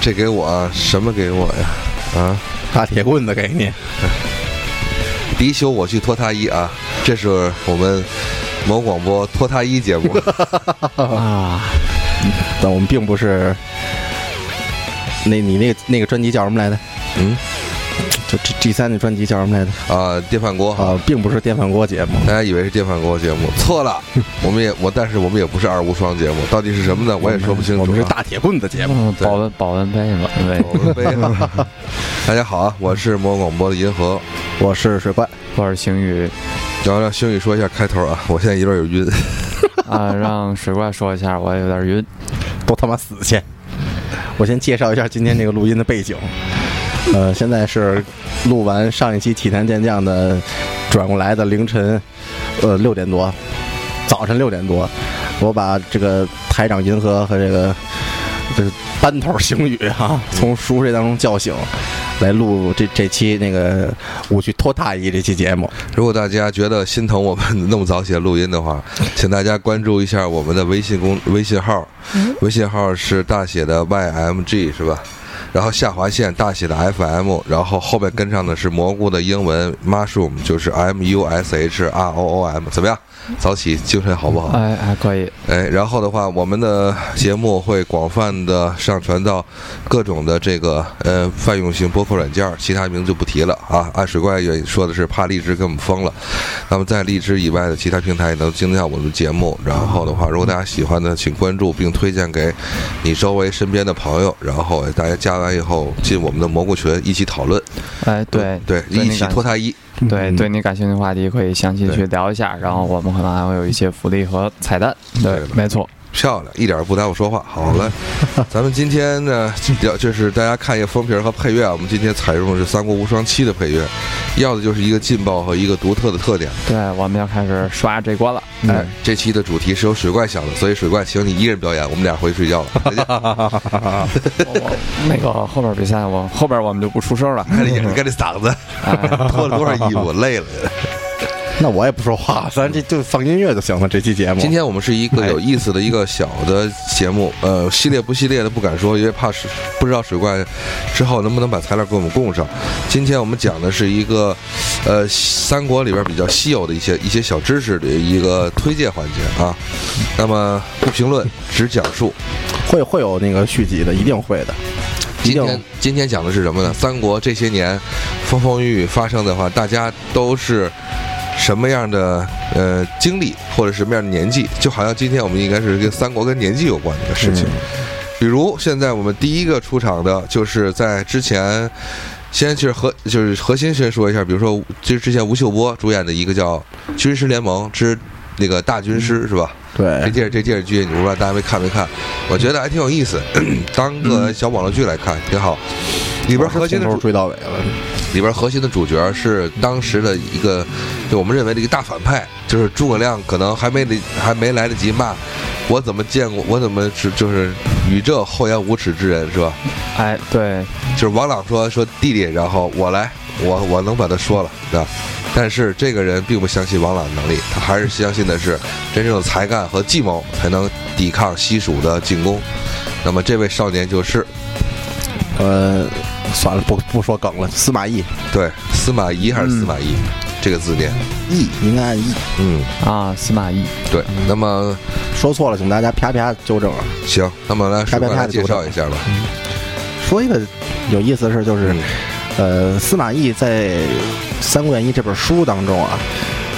这给我什么给我呀？啊，大铁棍子给你。敌修我去脱他衣啊！这是我们某广播脱他衣节目 啊。但我们并不是。那你那个那个专辑叫什么来着？嗯。就 G G 三的专辑叫什么来着？啊，电饭锅啊，并不是电饭锅节目，大家以为是电饭锅节目，错了。我们也我，但是我们也不是二无双节目，到底是什么呢？我也说不清楚。我们是大铁棍子节目，保温保温杯嘛，保温杯。大家好啊，我是魔广播的银河，我是水怪，我是星宇。然后让星宇说一下开头啊，我现在有点有晕。啊，让水怪说一下，我也有点晕，都他妈死去。我先介绍一下今天这个录音的背景。呃，现在是录完上一期《体坛健将》的，转过来的凌晨，呃六点多，早晨六点多，我把这个台长银河和这个这班头星宇哈从熟睡当中叫醒，来录这这期那个我去拖大衣这期节目。如果大家觉得心疼我们那么早起来录音的话，请大家关注一下我们的微信公微信号，微信号是大写的 YMG 是吧？然后下划线大写的 FM，然后后面跟上的是蘑菇的英文 mushroom，就是 M U S H R O O M，怎么样？早起精神好不好？哎，还可以。哎，然后的话，我们的节目会广泛的上传到各种的这个呃泛用型播客软件，其他名字就不提了啊。按水怪也说的是怕荔枝给我们封了，那么在荔枝以外的其他平台也能听到我们的节目。然后的话，如果大家喜欢的，请关注并推荐给你周围身边的朋友，然后大家加完以后进我们的蘑菇群一起讨论。哎，对对，一起脱他衣。对，对你感兴趣的话题可以详细去聊一下，然后我们可能还会有一些福利和彩蛋。对，没错。漂亮，一点不耽误说话。好嘞，咱们今天呢，要就是大家看一个封皮和配乐啊。我们今天采用的是《三国无双七》的配乐，要的就是一个劲爆和一个独特的特点。对，我们要开始刷这关了。哎，这期的主题是由水怪想的，所以水怪请你一人表演，我们俩回去睡觉了。那个后边比赛，我后边我们就不出声了。看这眼，看这嗓子，脱了多少衣服，累了。那我也不说话，咱这就放音乐就行了。这期节目，今天我们是一个有意思的一个小的节目，呃，系列不系列的不敢说，因为怕是不知道水怪之后能不能把材料给我们供上。今天我们讲的是一个，呃，三国里边比较稀有的一些一些小知识的一个推荐环节啊。那么不评论，只讲述，会会有那个续集的，一定会的。今天今天讲的是什么呢？三国这些年风风雨雨发生的话，大家都是。什么样的呃经历或者什么样的年纪，就好像今天我们应该是跟三国跟年纪有关的一个事情。比如现在我们第一个出场的就是在之前，先就是核就是核心先说一下，比如说就是之前吴秀波主演的一个叫《军师联盟之那个大军师》是吧？对，这电视这电视剧，你不知道大家没看没看？我觉得还挺有意思，当个小网络剧来看挺好。里边核心的追到尾了。里边核心的主角是当时的一个，就我们认为的一个大反派，就是诸葛亮，可能还没得还没来得及骂，我怎么见过，我怎么是就是与这厚颜无耻之人是吧？哎，对，就是王朗说说弟弟，然后我来，我我能把他说了，是吧？但是这个人并不相信王朗的能力，他还是相信的是真正的才干和计谋才能抵抗西蜀的进攻。那么这位少年就是，呃。算了，不不说梗了。司马懿，对，司马懿还是司马懿，这个字念懿，应该按懿。嗯啊，司马懿。对，那么说错了，请大家啪啪纠正。行，那么来啪啪啪介绍一下吧。说一个有意思的事，就是，呃，司马懿在《三国演义》这本书当中啊。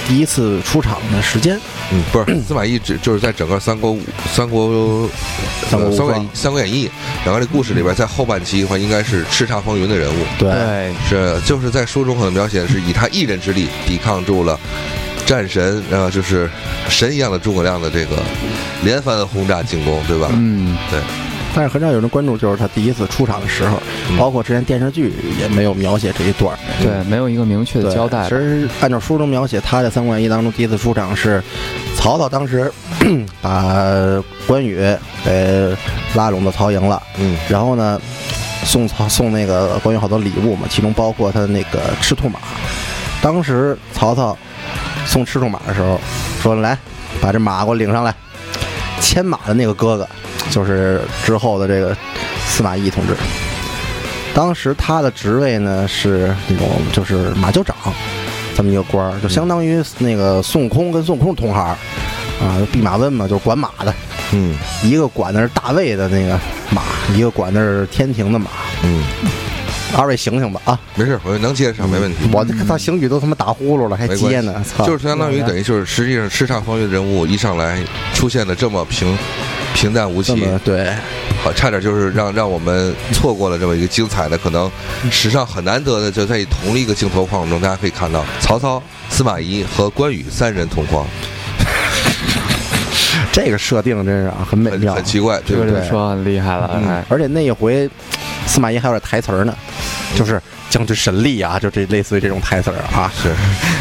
第一次出场的时间，嗯，不是 司马懿，只就是在整个三国三国三国三国三国演义然后这故事里边，在后半期的话，应该是叱咤风云的人物。对，是就是在书中可能描写的是以他一人之力抵抗住了战神，然后就是神一样的诸葛亮的这个连番轰炸进攻，对吧？嗯，对。但是很少有人关注，就是他第一次出场的时候，包括之前电视剧也没有描写这一段对，没有一个明确的交代。其实按照书中描写，他在《三国演义》当中第一次出场是曹操当时 把关羽给拉拢到曹营了，嗯，然后呢送曹送那个关羽好多礼物嘛，其中包括他那个赤兔马。当时曹操送赤兔马的时候说：“来，把这马给我领上来。”牵马的那个哥哥。就是之后的这个司马懿同志。当时他的职位呢是那种就是马厩长，这么一个官儿，就相当于那个孙悟空跟孙悟空同行儿啊，弼马温嘛，就是管马的。嗯一个管的是大魏的那个马，一个管的是天庭的马。嗯，二位醒醒吧啊！没事，我能接上，没问题。我这他邢宇都他妈打呼噜了，还接呢，操！就是相当于等于就是，实际上叱咤风云的人物一上来出现的这么平平淡无奇，对，好，差点就是让让我们错过了这么一个精彩的，可能史上很难得的，就在同一个镜头框中，大家可以看到曹操、司马懿和关羽三人同框，这个设定真是啊，很美妙，很奇怪，对这个不对？就说很厉害了，而且那一回，司马懿还有点台词儿呢，就是将军神力啊，就这类似于这种台词儿啊。是，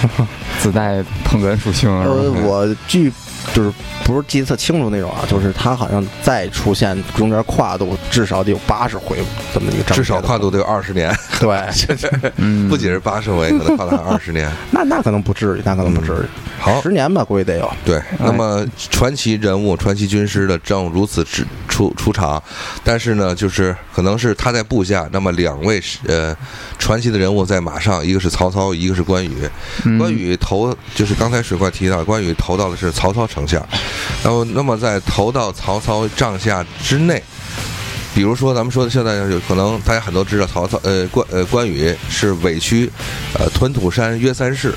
自带捧哏属性呃，我据就是不是记得特清楚那种啊，就是他好像再出现中间跨度至少得有八十回这么一个章节，至少跨度得有二十年，对，嗯，不仅是八十回，可能跨了二十年。那那可能不至于，那可能不至于，好，十年吧，估计得有。对，那么传奇人物、传奇军师的正如此之出出场，但是呢，就是可能是他在部下，那么两位是呃传奇的人物在马上，一个是曹操，一个是关羽。嗯关羽投就是刚才水怪提到，关羽投到的是曹操城下，然后那么在投到曹操帐下之内。比如说，咱们说的现在有可能大家很多知道曹操，呃关呃关羽是委屈，呃屯土山约三世，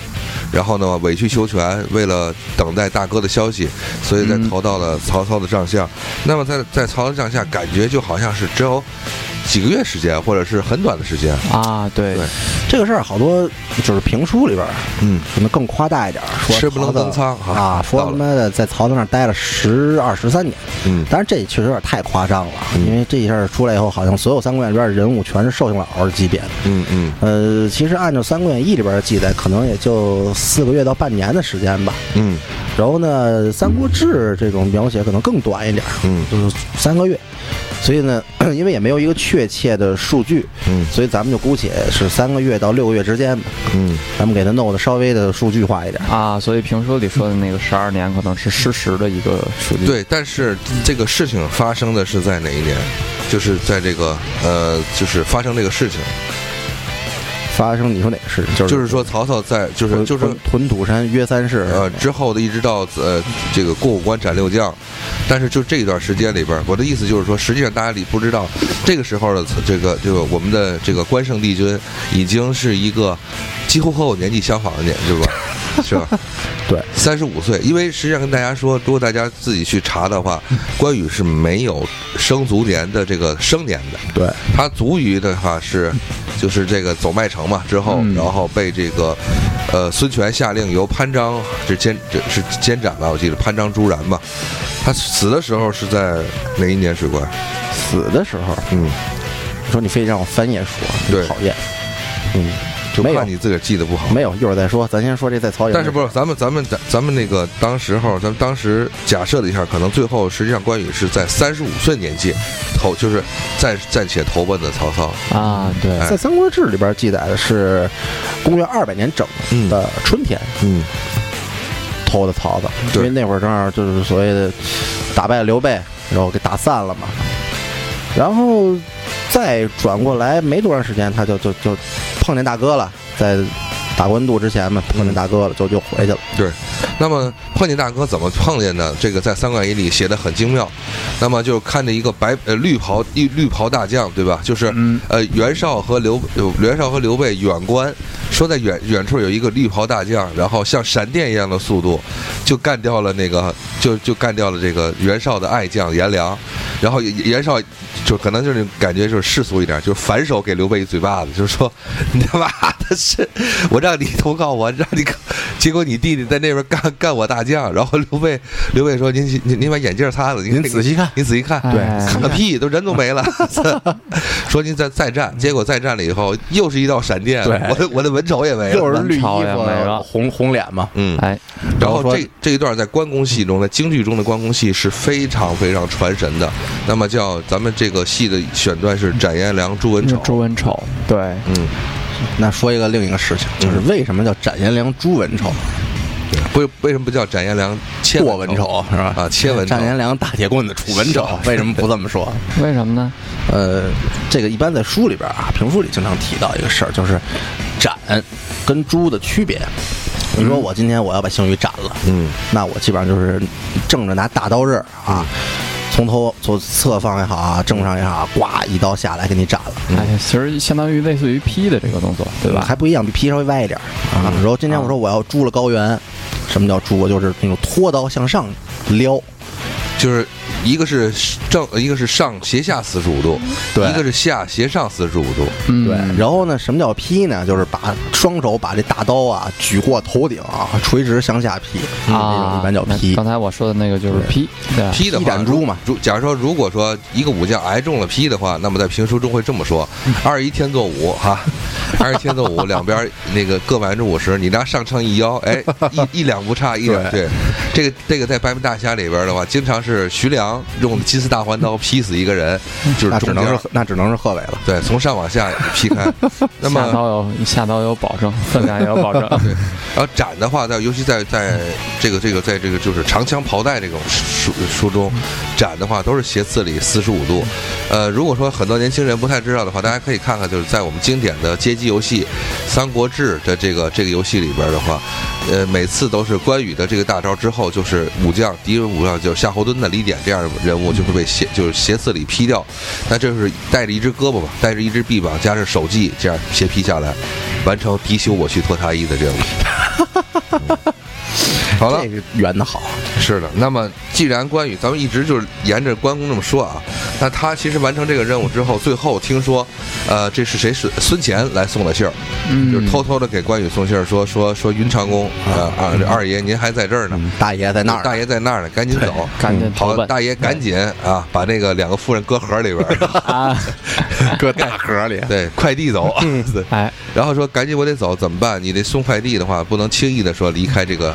然后呢委曲求全，为了等待大哥的消息，所以才嗯投到了曹操的帐下。那么在在曹操帐下，感觉就好像是只有几个月时间，或者是很短的时间。啊，对。对。这个事儿好多就是评书里边嗯，可能更夸大一点，说吃不能登仓哈啊，说他妈的在曹操那儿待了十二十三年，嗯。当然这确实有点太夸张了，嗯。因为这一下出来以后，好像所有《三国演义》里边的人物全是寿星老的级别的。嗯嗯呃，其实按照《三国演义》里边的记载，可能也就四个月到半年的时间吧。嗯然后呢，《三国志》这种描写可能更短一点，嗯就是三个月。所以呢，因为也没有一个确切的数据，嗯所以咱们就姑且是三个月到六个月之间吧。嗯咱们给它弄得稍微的数据化一点。啊，所以评书里说的那个十二年可能是事实的一个数据。，对，但是这个事情发生的是在哪一年？就是在这个呃，就是发生这个事情，发生你说哪个事？就是就是说曹操在就是就是屯屯土山约三世，呃之后的一直到呃这个过五关斩六将，但是就这一段时间里边，我的意思就是说，实际上大家里不知道，这个时候的这个这个我们的这个关圣帝君已经是一个几乎和我年纪相仿的年，对吧？是吧？对，三十五岁。因为实际上跟大家说，如果大家自己去查的话，关羽是没有生卒年的这个生年的。对，他卒于的话是，就是这个走麦城嘛之后，嗯然后被这个，呃，孙权下令由潘璋是监这是监斩吧，我记得潘璋朱然吧。他死的时候是在哪一年？水怪？死的时候，嗯，你说你非让我翻页说，对讨厌。嗯，就怕你自个儿记得不好。没有，一会儿再说。咱先说这在曹营。但是不是咱们咱们咱咱们那个当时候，咱们当时假设了一下，可能最后实际上关羽是在三十五岁年纪投，就是暂暂且投奔的曹操。啊，对，哎在《三国志》里边记载的是公元二百年整嗯的春天嗯投的曹操，因为那会儿正好就是所谓的打败了刘备，然后给打散了嘛。然后再转过来没多长时间，他就就就碰见大哥了，在打官渡之前嘛，碰见大哥了，就就回去了。对，那么碰见大哥怎么碰见的？这个在《三国演义》里写的很精妙。那么就看着一个白呃绿袍绿绿袍大将，对吧？就是嗯呃袁绍和刘呃袁绍和刘备远观，说在远远处有一个绿袍大将，然后像闪电一样的速度，就干掉了那个就就干掉了这个袁绍的爱将颜良，然后袁绍就可能就是感觉就是世俗一点，就是反手给刘备一嘴巴子，就是说 你他妈的是我让你投靠我，让你结果你弟弟在那边干干我大将，然后刘备刘备说您您您把眼镜擦了，您您仔细看您仔细看，对看个屁，都人都没了。说您再再战，结果再战了以后，又是一道闪电，对我的我的文丑也没了。又是绿衣朝也没了服、红红脸嘛。嗯，哎，然后这这一段在关公戏中，在京剧中的关公戏是非常非常传神的。那么叫咱们这个戏的选段是斩颜良、诛文丑。朱文丑，对，嗯，那说一个另一个事情，就是为什么叫斩颜良、诛文丑？不是为什么不叫斩颜良切过文丑是吧？啊，切文丑斩颜良大铁棍子杵文丑，为什么不这么说？为什么呢？呃，这个一般在书里边啊，评书里经常提到一个事儿，就是斩跟诛的区别。你说我今天我要把项羽斩了，嗯，那我基本上就是正着拿大刀刃儿啊，从头从侧方也好啊，正上也好，呱一刀下来给你斩了。哎，其实相当于类似于劈的这个动作，对吧？还不一样，比劈稍微歪一点儿啊。然后今天我说我要诛了高原，什么叫诛？就是那种拖刀向上撩，就是一个是正，一个是上斜下四十五度，对一个是下斜上四十五度，嗯，对。然后呢，什么叫劈呢？就是把双手把这大刀啊举过头顶啊，垂直向下劈，那种啊，一般叫劈。刚才我说的那个就是劈，对，劈的话，劈斩诛嘛如假如说，如果说一个武将挨中了劈的话，那么在评书中会这么说：二一天作五哈，二一天作五，两边那个各百分之五十，你拿上秤一腰，哎，一一两不差，一两对。这个这个在《白眉大侠》里边的话，经常是徐良用金丝大环刀劈死一个人，就是那只能是那只能是贺伟了。对，从上往下劈开。那下么刀有下刀有保证，分量也有保证。对然后斩的话，在尤其在在这个这个在这个就是长枪袍带这种书书中，斩的话都是斜刺里四十五度。呃，如果说很多年轻人不太知道的话，大家可以看看，就是在我们经典的街机游戏《三国志》的这个这个游戏里边的话，呃，每次都是关羽的这个大招之后，就是武将敌人武将就是夏侯惇的李典这样人物就会被斜就是斜刺里劈掉。那这是带着一只胳膊吧，带着一只臂膀，加上手技，这样斜劈下来，完成敌修我去脱他衣的任务。好了这，个圆的好，是的。那么，既然关羽，咱们一直就是沿着关公这么说啊，那他其实完成这个任务之后，最后听说，呃，这是谁？孙孙乾来送的信儿，嗯就是偷偷的给关羽送信儿，说说说云长公啊啊，这二爷您还在这儿呢，嗯，大爷在那儿，大爷在那儿呢，赶紧走。赶紧投好，大爷赶紧啊，把那个两个夫人搁盒里边！搁大盒里。对，快递走。对哎，然后说赶紧我得走，怎么办？你得送快递的话，不能轻易的说离开这个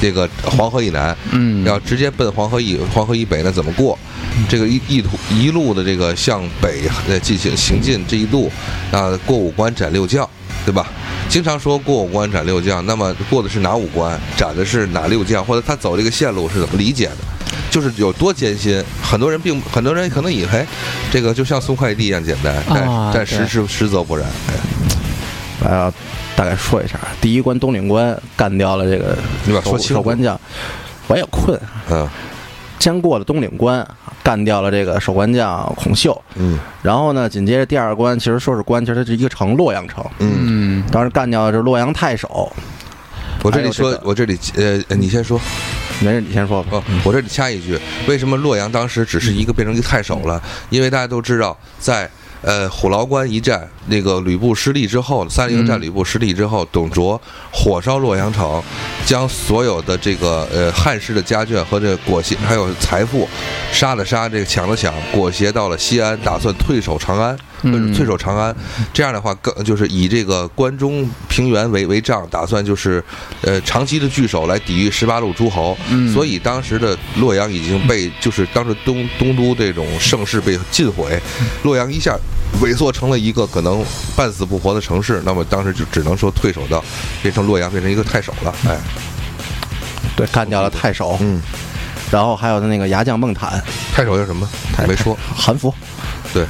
这个黄河以南，嗯，要直接奔黄河以黄河以北，那怎么过？这个一一途一路的这个向北呃进行行进这一路，啊，过五关斩六将，对吧？经常说过五关斩六将，那么过的是哪五关？斩的是哪六将？或者他走这个线路是怎么理解的？就是有多艰辛，很多人并很多人可能以为这个就像送快递一样简单，但、啊但实对实实则不然。哎来啊，大概说一下，第一关东岭关干掉了这个守你把说守关将，我也困。嗯先过了东岭关，干掉了这个守关将孔秀，嗯然后呢，紧接着第二关，其实说是关，其实它是一个城，洛阳城。嗯，嗯，当时干掉的是洛阳太守，我这里说，这个我这里呃，你先说。没事，你先说吧。哦，我这里掐一句，为什么洛阳当时只是一个变成一个太守了？因为大家都知道，在呃虎牢关一战，那个吕布失利之后，三英战吕布失利之后，董卓火烧洛阳城，将所有的这个呃汉室的家眷和这裹挟还有财富，杀了杀，这个抢了抢，裹挟到了西安，打算退守长安。嗯退守长安，这样的话更就是以这个关中平原为为仗，打算就是呃长期的据守来抵御十八路诸侯。嗯所以当时的洛阳已经被就是当时东东都这种盛世被尽毁，洛阳一下萎缩成了一个可能半死不活的城市。那么当时就只能说退守到变成洛阳变成一个太守了。哎，对，干掉了太守，嗯，然后还有那个牙将孟坦，太守叫什么？没说。韩服。对，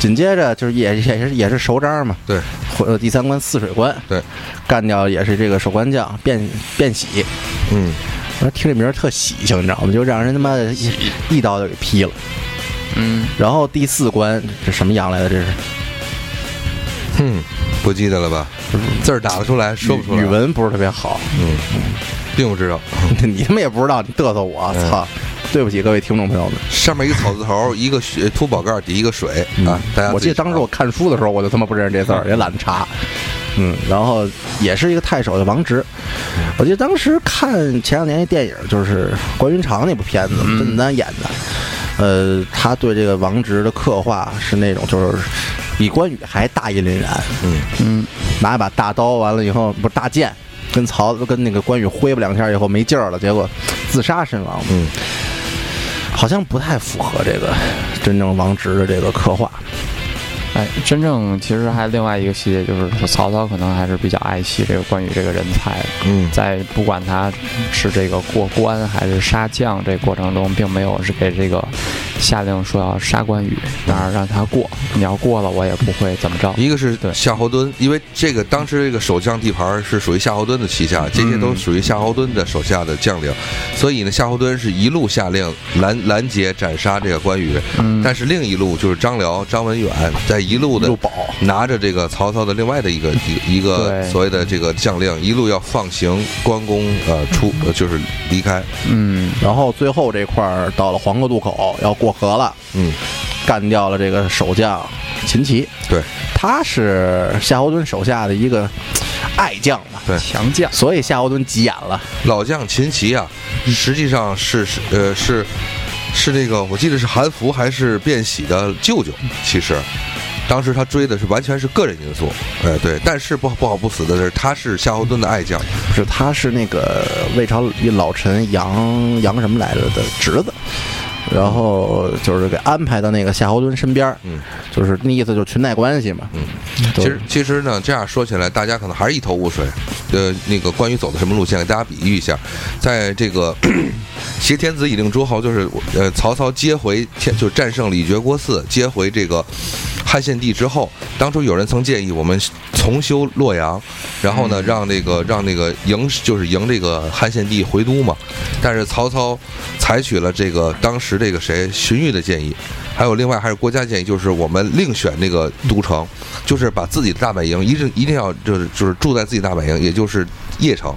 紧接着就是也也是也是熟章嘛，对，呃第三关泗水关，对，干掉也是这个守关将卞卞喜，嗯，我说听这名儿特喜庆，你知道吗？就让人他妈的一一刀就给劈了。嗯，然后第四关这什么羊来的？这是哼，不记得了吧？字儿打得出来，说不出来。语，文不是特别好，嗯，并不知道。你他妈也不知道，你嘚瑟我，嗯操！对不起各位听众朋友们，上面一个草字头，一个雪秃宝盖，底一个水啊。大家我记得当时我看书的时候，我就他妈不认识这字儿，也懒得查。嗯，然后也是一个太守的王直。我记得当时看前两年一电影，就是关云长那部片子，嗯甄子丹演的。呃，他对这个王直的刻画是那种，就是比关羽还大义凛然，嗯嗯，拿一把大刀，完了以后不是大剑，跟曹跟那个关羽挥吧两下以后没劲儿了，结果自杀身亡。嗯，好像不太符合这个真正王直的这个刻画。哎，真正其实还另外一个细节就是说，曹操可能还是比较爱惜这个关羽这个人才的。嗯，在不管他是这个过关还是杀将这过程中，并没有是给这个下令说要杀关羽，然而让他过。你要过了，我也不会怎么着。一个是对夏侯惇，因为这个当时这个守将地盘是属于夏侯惇的旗下，这些都属于夏侯惇的手下的将领，所以呢，夏侯惇是一路下令拦拦截斩杀这个关羽，嗯，但是另一路就是张辽、张文远在一路的，拿着这个曹操的另外的一个一 一个所谓的这个将令，一路要放行关公，呃出呃就是离开，嗯，然后最后这块儿到了黄河渡口要过河了，嗯，干掉了这个守将秦琪。对，他是夏侯惇手下的一个爱将嘛，对。强将。所以夏侯惇急眼了。老将秦琪啊，实际上是是呃是是那个我记得是韩福还是卞喜的舅舅，其实。当时他追的是完全是个人因素，哎对，但是不不好不死的是，他是夏侯惇的爱将，不是，他是那个魏朝一老臣杨杨什么来着的侄子，然后就是给安排到那个夏侯惇身边儿，嗯，就是那意思就是裙带关系嘛。嗯，其实其实呢，这样说起来，大家可能还是一头雾水。呃，那个关羽走的什么路线，给大家比喻一下，在这个 挟天子以令诸侯，就是呃曹操接回天，就战胜李傕郭汜，接回这个汉献帝之后，当初有人曾建议我们重修洛阳，然后呢，让那个让那个迎就是迎这个汉献帝回都嘛。但是曹操采取了这个当时这个谁荀彧的建议，还有另外还是国家建议，就是我们另选那个都城，就是把自己的大本营一定一定要就是就是住在自己大本营，也就是邺城。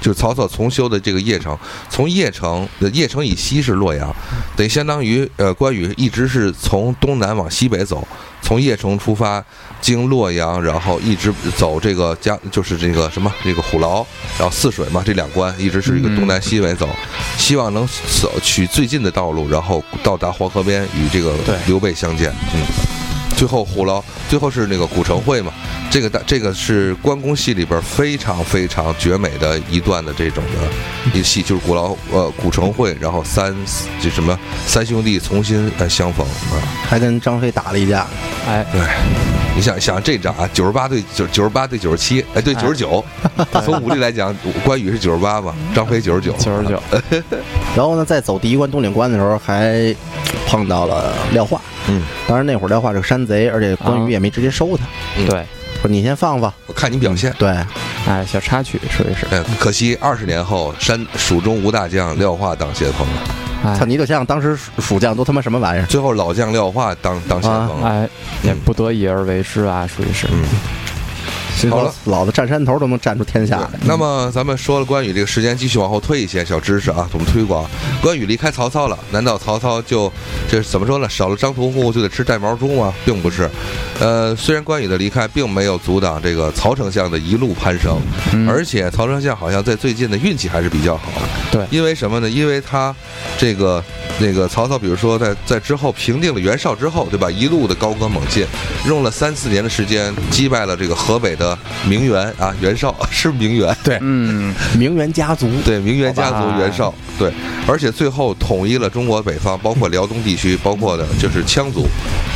就是曹操重修的这个邺城，从邺城的邺城以西是洛阳，等于相当于呃关羽一直是从东南往西北走，从邺城出发，经洛阳，然后一直走这个江，就是这个什么这个虎牢，然后泗水嘛，这两关一直是一个东南西北走，希望能走取最近的道路，然后到达黄河边与这个刘备相见。嗯，最后虎牢，最后是那个古城会嘛，这个大这个是关公戏里边非常非常绝美的一段的这种的一戏，就是古牢呃古城会，然后三这什么三兄弟重新呃相逢啊。还跟张飞打了一架，哎，对，你想想这仗啊，九十八对九九十八对九十七，哎，对九十九。从武力来讲，关羽是九十八嘛，张飞九十九。九十九，然后呢，在走第一关东岭关的时候，还碰到了廖化。嗯，当然那会儿廖化是个山贼，而且关羽也没直接收他，嗯对，说你先放放。我看你表现。对，哎，小插曲属于是，哎，可惜二十年后，山蜀中无大将，廖化当先锋了。哎操，你就想想当时蜀蜀将都他妈什么玩意儿？最后老将廖化当当先锋了。哎，也不得已而为之啊，属于是。嗯，好了老子占山头都能占出天下来。那么咱们说了关羽这个时间，继续往后推一些小知识啊，怎么推广？关羽离开曹操了，难道曹操就这怎么说呢？少了张屠户就得吃带毛猪吗？并不是，呃，虽然关羽的离开并没有阻挡这个曹丞相的一路攀升，嗯而且曹丞相好像在最近的运气还是比较好。对因为什么呢？因为他这个那个曹操，比如说在在之后平定了袁绍之后，对吧？一路的高歌猛进，用了三四年的时间击败了这个河北的名媛啊，袁绍是名媛。对，嗯，名媛家族，对，名媛家族袁绍，对，而且最后统一了中国北方，包括辽东地区，包括的就是羌族，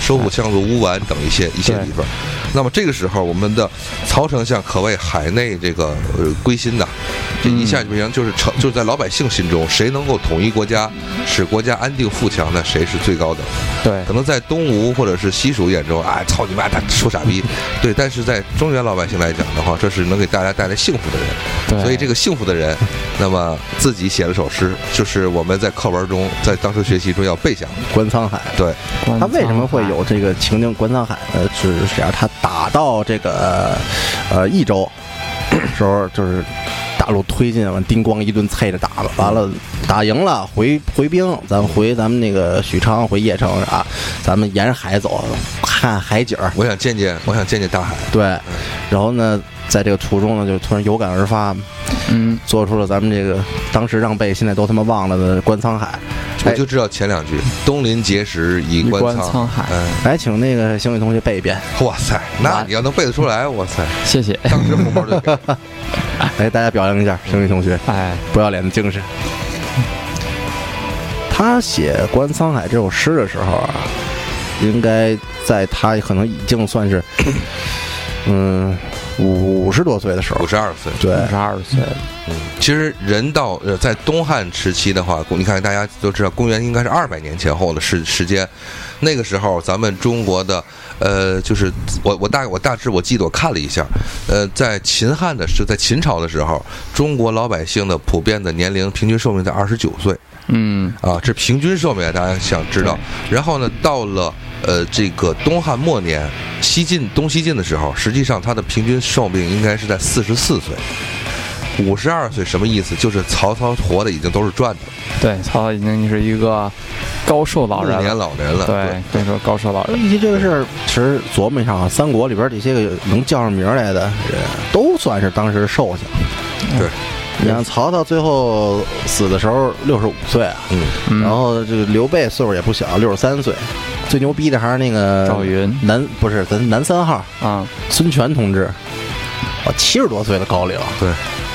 收复羌族乌丸等一些一些地方。那么这个时候，我们的曹丞相可谓海内这个呃归心呐，这一下就不行就是成就是在老百姓心中，谁能够统一国家，使国家安定富强，那谁是最高等。对可，能在东吴或者是西蜀眼中，哎，操你妈，他说傻逼，对，但是在中原老百姓来讲的话，这是能给大家带来幸福的人。对，所以这个幸福的人，那么自己写了首诗，就是我们在课文中，在当时学习中要背下的。关沧海。对，他为什么会有这个情景观沧海呢？是这样，他打到这个呃益州 时候，就是大陆推进，完叮咣一顿啐着打了，完了打赢了，回回兵，咱回咱们那个许昌，回邺城啊，咱们沿着海走，看海景儿。我想见见，我想见见大海。对，然后呢，在这个途中呢，就突然有感而发，嗯，做出了咱们这个当时让背现在都他妈忘了的观沧海。我就知道前两句“东临碣石，以以观观沧沧海嗯，来，请那个星宇同学背一遍。哇塞，那你要能背得出来，哇塞，谢谢。当时红包就给。来，大家表扬一下星宇同学。哎，不要脸的精神。他写《观沧海》这首诗的时候啊，应该在他可能已经算是，嗯，五十多岁的时候。五，十二岁。对，五十二岁，嗯，其实人到呃在东汉时期的话，你看大家都知道，公元应该是二百年前后的时时间，那个时候咱们中国的呃，就是我我大我大致我记得我看了一下，呃，在秦汉的是在秦朝的时候，中国老百姓的普遍的年龄平均寿命在二十九岁嗯啊，这平均寿命大家想知道。然后呢，到了呃这个东汉末年西晋东西晋的时候，实际上他的平均寿命应该是在四十四岁。五十二岁什么意思？就是曹操活的已经都是赚的，对，曹操已经是一个高寿老人暮年了，老人了。对，可以说高寿老人。一提这个事儿，其实琢磨一下啊，三国里边这些个能叫上名来的人，都算是当时寿星。对，你看曹操最后死的时候六十五岁啊，嗯，嗯然后这个刘备岁数也不小，六十三岁。最牛逼的还是那个赵云南不是咱南三号啊，孙权同志，啊，七十多岁的高龄。对，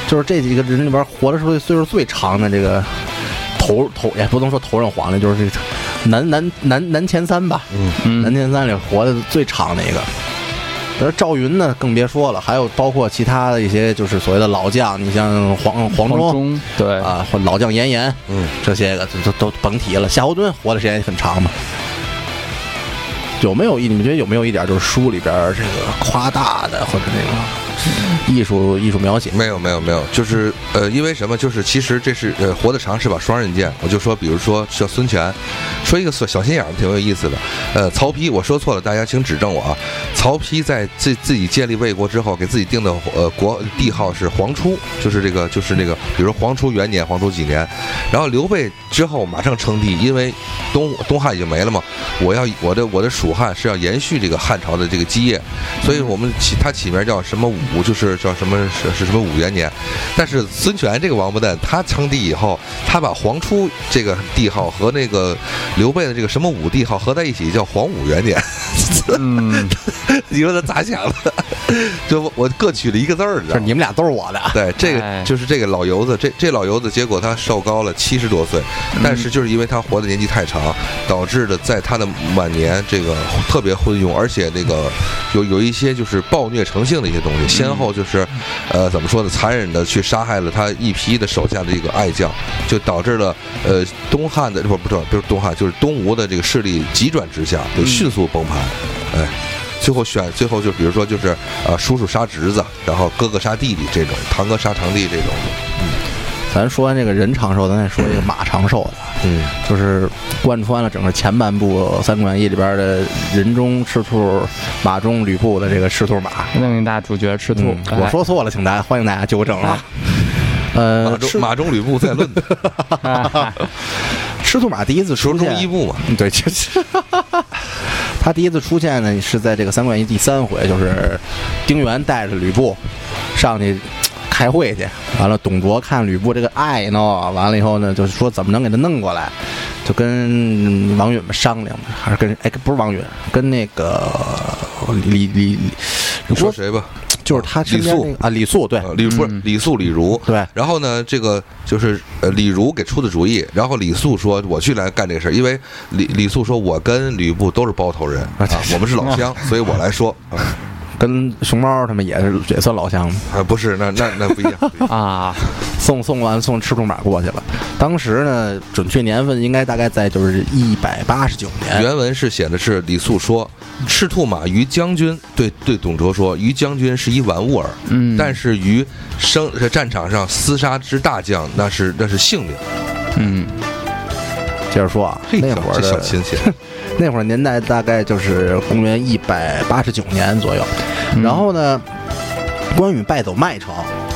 就是这几个人里边活的时候岁数最长的这个头头也不能说头上皇的，就是这个南南南南前三吧。南嗯，前三里活的最长的一个。而赵云呢，更别说了，还有包括其他的一些，就是所谓的老将，你像黄黄忠忠，对，啊，或老将严颜，嗯，这些个都都都甭提了。夏侯惇活的时间也很长嘛。有没有一？你们觉得有没有一点就是书里边这个夸大的或者那个 艺术艺术描写？没有没有没有，就是呃，因为什么？就是其实这是呃，活得长是把双刃剑。我就说，比如说叫孙权，说一个小心眼儿，挺有意思的。呃，曹丕，我说错了，大家请指正我啊。曹丕在自自己建立魏国之后，给自己定的呃国帝号是黄初，就是这个就是那个，比如说黄初元年、黄初几年。然后刘备之后马上称帝，因为东东汉已经没了嘛，我要我的我的蜀汉是要延续这个汉朝的这个基业，所以我们起他起名叫什么武，就是叫什么是是什么武元年。但是孙权这个王八蛋，他称帝以后，他把黄初这个帝号和那个刘备的这个什么武帝号合在一起，叫黄武元年。嗯，你说他咋想的？就我我各取了一个字儿，你们俩都是我的。对，这哎个就是这个老油子，这这老油子，结果他寿高了七十多岁，但是就是因为他活的年纪太长，导致的在他的晚年这个特别昏庸，而且那个有有一些就是暴虐成性的一些东西，先后就是，呃，怎么说呢，残忍的去杀害了他一批的手下的这个爱将，就导致了呃东汉的不不是不是东汉，就是东吴的这个势力急转直下，就迅速崩盘，哎。最后选，最后就比如说就是呃，叔叔杀侄子，然后哥哥杀弟弟这种，堂哥杀堂弟这种的，咱说完这个人长寿，咱再说一个马长寿的。嗯，就是贯穿了整个前半部《三国演义》里边的人中赤兔，马中吕布的这个赤兔马。另一大主角赤兔。嗯，我说错了，请大家欢迎大家纠正啊。呃马，中赤马中吕布在论，哎赤兔马第一次出现，一部嘛，嗯对，就是。他第一次出现呢，是在这个《三国演义》第三回，就是丁原带着吕布上去开会去，完了董卓看吕布这个爱呢，完了以后呢，就是说怎么能给他弄过来，就跟王允们商量，还是跟哎不是王允，跟那个李李李，你说谁吧？就是他身边那个啊李肃对。呃李不是嗯。李肃、李儒。对。然后呢，这个就是呃李儒给出的主意，然后李肃说我去来干这个事儿，因为李李肃说我跟吕布都是包头人啊，我们是老乡，所以我来说啊跟熊猫他们也是也算老乡嘛。啊不是那那那不一样，啊，送送完送赤兔马过去了。当时呢，准确年份应该大概在就是一百八十九年。原文是写的是李肃说，赤兔马于将军对对董卓说，于将军是一玩物耳，嗯，但是于生在战场上厮杀之大将，那是那是性命。嗯，接着说啊，那会儿的这小亲戚，那会儿年代大概就是公元一百八十九年左右。嗯然后呢，关羽败走麦城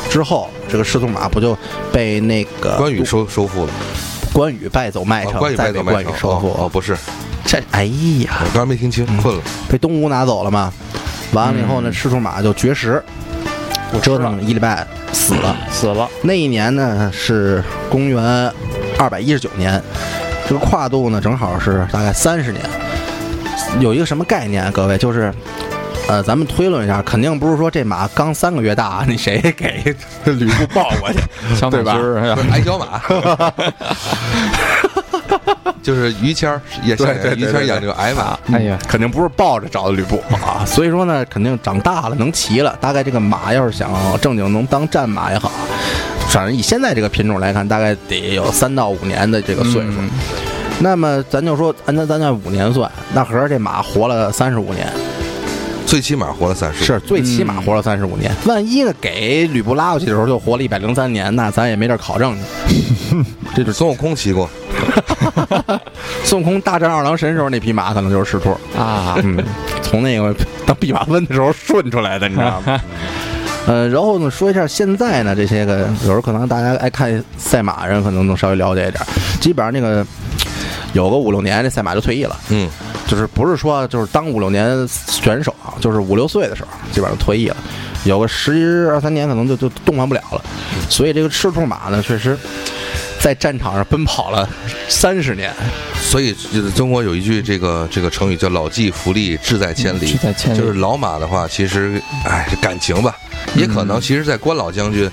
之后，这个赤兔马不就被那个关羽收收复了，关羽败走麦啊城，关羽败走再被关麦城收复。哦不是，这哎呀我，刚才没听清，困了。被东吴拿走了嘛。完了以后呢，嗯赤兔马就绝食，我折腾一礼拜死了。死了，那一年呢是公元二百一十九年，这个跨度呢正好是大概三十年。有一个什么概念啊，各位就是，呃，咱们推论一下，肯定不是说这马刚三个月大，那谁给这吕布抱过去？小马对吧矮小马，就是于谦儿也像对对对于谦儿养这个矮马，哎呀，肯定不是抱着找的吕布啊，所以说呢，肯定长大了能骑了。大概这个马要是想正经能当战马也好，反正以现在这个品种来看，大概得有三到五年的这个岁数。嗯那么咱就说，按咱咱按五年算，那合着这马活了三十五年，最起码活了三十。是最起码活了三十五年。万一呢，给吕布拉过去的时候就活了一百零三年，那咱也没地儿考证去。这就孙悟空骑过 孙悟空大战二郎神时候那匹马可能就是赤兔。啊，嗯，从那个当弼马温的时候顺出来的，你知道吗？呃，然后呢，说一下现在呢，这些个有时候可能大家爱看赛马人，可能能稍微了解一点。基本上那个有个五六年，这赛马就退役了，嗯，就是不是说就是当五六年选手啊，就是五六岁的时候，基本上就退役了。有个十二三年，可能就就动弹不了了。所以这个赤兔马呢，确实在战场上奔跑了三十年。所以就是中国有一句这个这个成语叫“老骥伏枥，志在千里”，志在千里就是老马的话，其实哎，感情吧，也可能其实，在关老将军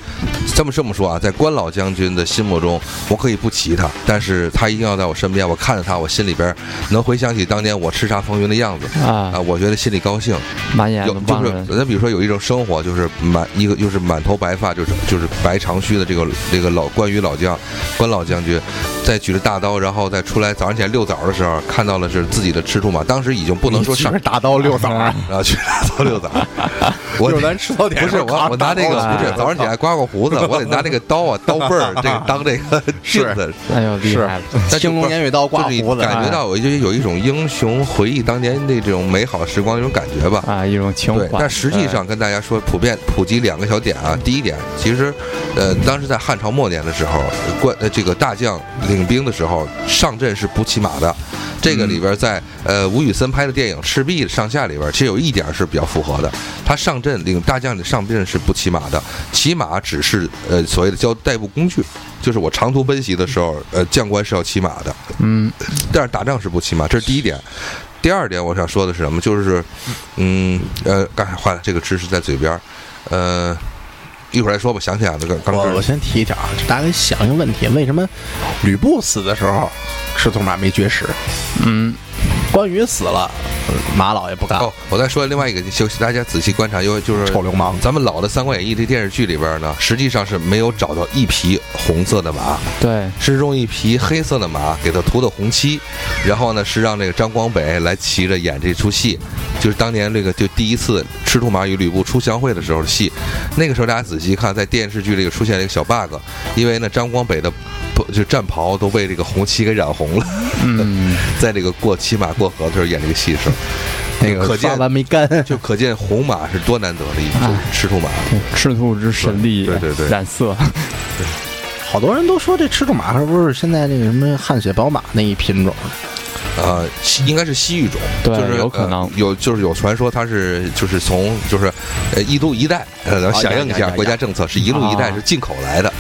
这么这么说啊，在关老将军的心目中，我可以不骑他，但是他一定要在我身边，我看着他，我心里边能回想起当年我叱咤风云的样子啊，啊，我觉得心里高兴。满眼有就是的望人，咱比如说有一种生活，就是满一个就是满头白发，就是就是白长须的这个这个老关羽老将关老将军，在举着大刀，然后再出来早上起来遛早的时候，看到了是自己的赤兔马，当时已经不能说上你，大刀遛早 啊，然后去大刀遛早，我就是咱吃早点不是我，我拿这个不是早上起来刮过胡子，我得拿这个刀啊刀背儿这个当这个 镜子。哎呦厉害青龙偃月刀刮就是胡子，感觉到我就有一种英雄回忆当年那种美好时光那种感觉吧。啊，一种情，怀。但实际上跟大家说，普遍普及两个小点啊。第一点，其实，呃，当时在汉朝末年的时候，关呃这个大将领兵的时候，上阵是不骑马的。这个里边在呃吴宇森拍的电影《赤壁》上下里边，其实有一点是比较符合的。他上阵领大将上阵是不骑马的，骑马只是呃所谓的叫代步工具，就是我长途奔袭的时候，呃将官是要骑马的。嗯，但是打仗是不骑马，这是第一点。第二点，我想说的是什么？就是，嗯，呃，刚才坏了，这个知识在嘴边儿，呃，一会儿再说吧，想起来了，刚刚我我。先提一条啊，大家想一个问题：为什么吕布死的时候赤兔马没绝食？嗯，关羽死了，马老爷不干，哦，我再说另外一个，消息，大家仔细观察，因为就是臭流氓。咱们老的《三国演义》这电视剧里边呢，实际上是没有找到一匹红色的马，对，是用一匹黑色的马给它涂的红漆，然后呢是让这个张光北来骑着演这出戏，就是当年这个就第一次赤兔马与吕布出相会的时候的戏。那个时候大家仔细看，在电视剧里出现了一个小 bug，因为呢张光北的不就战袍都被这个红漆给染红了，嗯，在这个过骑马过河的时候演这个戏的时候，那个可见刷完没干，就可见红马是多难得的一匹哎赤兔马。对赤兔之神力，对对对染色，好多人都说这赤兔马是不是现在那个什么汗血宝马那一品种？呃，西应该是西域种，对就是有可能呃有就是有传说它是就是从就是呃一路一带，呃，咱响应一下国家政策，是一路一带啊是进口来的，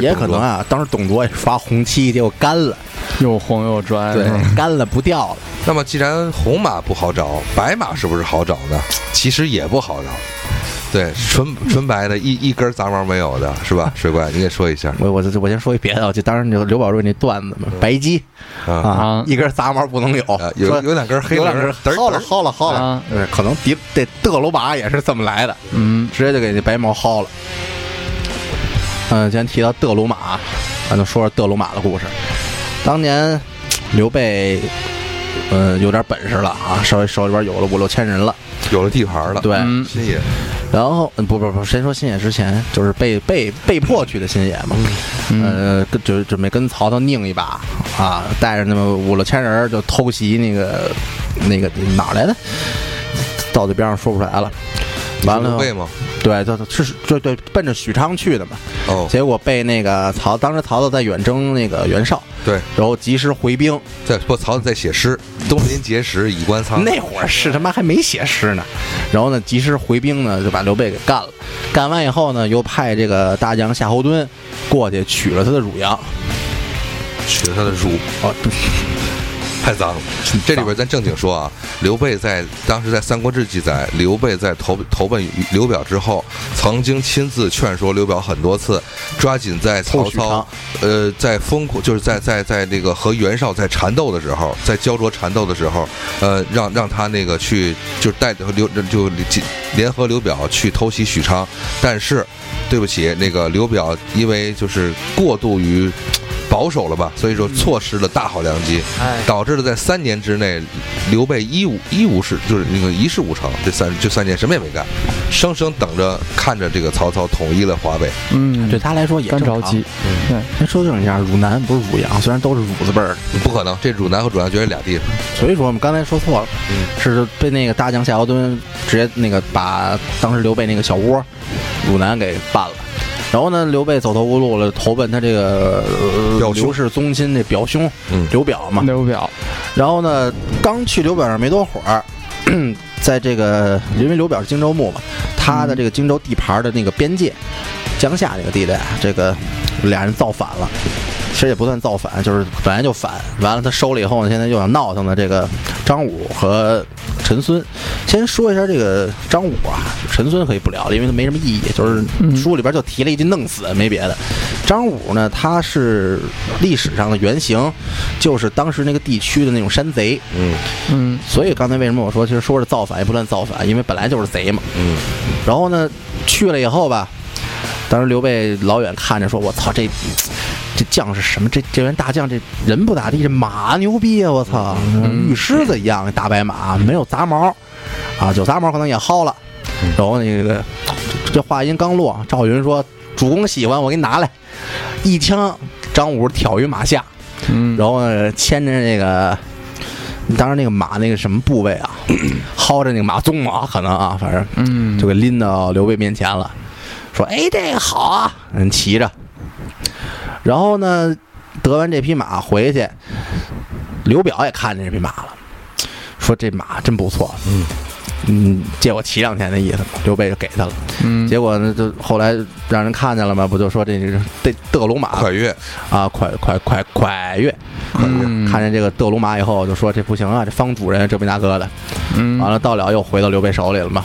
也。可能啊，当时董卓也是刷红漆，结果干了，又红又砖，对嗯，干了不掉了。那么既然红马不好找，白马是不是好找呢？其实也不好找。对，纯纯白的，一一根杂毛没有的，是吧？水怪，你给说一下我我我先说一别的，就当时就刘宝瑞那段子嘛，白鸡啊啊啊，一根杂毛不能有啊，，有有两根黑有两根薅了薅了薅了可能迪这德鲁马也是这么来的，嗯，直接就给那白毛薅了。嗯，既然提到德鲁马，咱就说说德鲁马的故事。当年刘备，呃，有点本事了啊，稍微手里边有了五六千人了。有了地盘了。对，嗯新野，然后嗯不不不，先说新野之前，就是被被被迫去的新野嘛，嗯呃，跟就是准备跟曹操拧一把啊，带着那么五六千人就偷袭那个那个哪来的，到嘴边上说不出来了。完了刘，备吗？对，就是对对，奔着许昌去的嘛。哦，结果被那个曹，当时曹操在远征那个袁绍，对，然后及时回兵。在不曹操在写诗，东临碣石，以观沧。那会儿是他妈还没写诗呢，然后呢，及时回兵呢，就把刘备给干了。干完以后呢，又派这个大将夏侯惇过去取了他的汝阳。取了他的汝，哦，不是太脏了。这里边咱正经说啊，刘备在当时在《三国志》记载，刘备在投投奔刘表之后，曾经亲自劝说刘表很多次，抓紧在曹操呃，在疯狂就是在在在那个和袁绍在缠斗的时候，在焦灼缠斗的时候，呃，让让他那个去就带着刘就联合刘表去偷袭许昌，但是对不起，那个刘表因为就是过度于保守了吧，所以说错失了大好良机，哎，导致了在三年之内，刘备一无一无事，就是那个一事无成。这三这三年什么也没干，生生等着看着这个曹操统一了华北。嗯，对他来说也干着急。，对，先说正一下，汝南不是汝阳，虽然都是汝字辈儿，不可能，这汝南和汝阳绝对俩地方。所以说我们刚才说错了，嗯是被那个大将夏侯惇直接那个把当时刘备那个小窝汝南给办了。然后呢，刘备走投无路了，投奔他这个、呃表刘氏宗亲这表兄嗯刘表嘛。刘表，然后呢，刚去刘表那儿没多会儿，在这个因为刘表是荆州牧嘛，他的这个荆州地盘的那个边界，江夏这个地带啊，这个俩人造反了。其实也不算造反，就是本来就反，完了他收了以后呢，现在又想闹腾的这个张武和陈孙。先说一下这个张武啊，陈孙可以不聊了，因为他没什么意义，就是嗯书里边就提了一句弄死，没别的。张武呢，他是历史上的原型，就是当时那个地区的那种山贼，嗯嗯所以刚才为什么我说其实说是造反也不算造反，因为本来就是贼嘛。嗯然后呢，去了以后吧，当时刘备老远看着说：“我操，这这将是什么？这这员大将这人不咋地，这马牛逼啊！我操，嗯玉狮子一样大白马，没有杂毛啊，有杂毛可能也薅了。然后那个这这话音刚落，赵云说：‘主公喜欢，我给你拿来。’一枪，张武挑于马下。”嗯，然后呢，牵着那个，当时那个马那个什么部位啊，薅着那个马鬃啊，可能啊，反正嗯就给拎到刘备面前了，说：“哎，这个好啊！”人骑着，然后呢，得完这匹马回去，刘表也看见这匹马了，说：“这马真不错，嗯嗯，借我骑两天的意思。”刘备就给他了。嗯结果呢，就后来让人看见了嘛，不就说这是这德龙马蒯越，啊，快快快快越。嗯看见这个德龙马以后，就说这不行啊，这方主人这不那个的，嗯完了到了又回到刘备手里了嘛。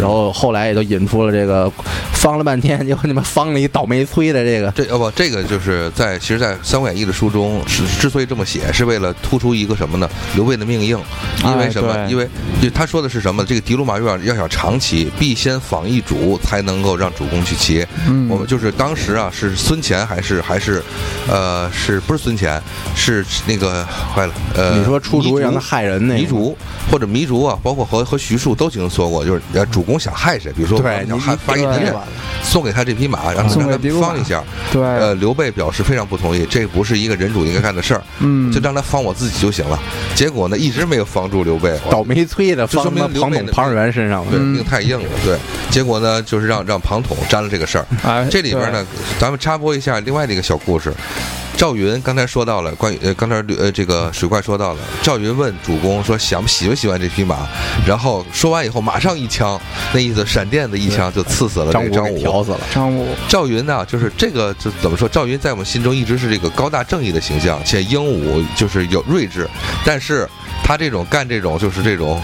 然后后来也就引出了这个，方了半天，结果你们方了一倒霉催的这个，这哦不这个就是在其实，在《三国演义》的书中，是之所以这么写，是为了突出一个什么呢？刘备的命硬，因为什么？哎因为就他说的是什么？这个狄鲁马要要想长骑，必先访一主，才能够让主公去骑。嗯我们就是当时啊，是孙权还是还是，呃，是不是孙权？是那个坏了，呃，你说出主意让他害人那个糜竺或者糜竺啊，包括和和徐庶都曾经说过，就是呃，主公想害谁，比如说对，你想害发一敌人送给他这匹马，让他送让他给的卢马方一下。对，呃，刘备表示非常不同意，这不是一个人主应该干的事儿，嗯，就让他方我自己就行了。结果呢，一直没有防住刘备，倒霉催的就说放到明庞统庞元身上了。对，嗯命太硬了。对，结果呢，就是让让庞统沾了这个事儿。哎，这里边呢，咱们插播一下另外的一个小故事。赵云刚才说到了关于呃，刚才呃这个水怪说到了，赵云问主公说想喜不喜欢这匹马，然后说完以后马上一枪，那意思闪电的一枪就刺死了这张武个张武。挑死了，张武，赵云呢，就是这个就怎么说？赵云在我们心中一直是这个高大正义的形象，且英武，就是有睿智。但是他这种干这种就是这种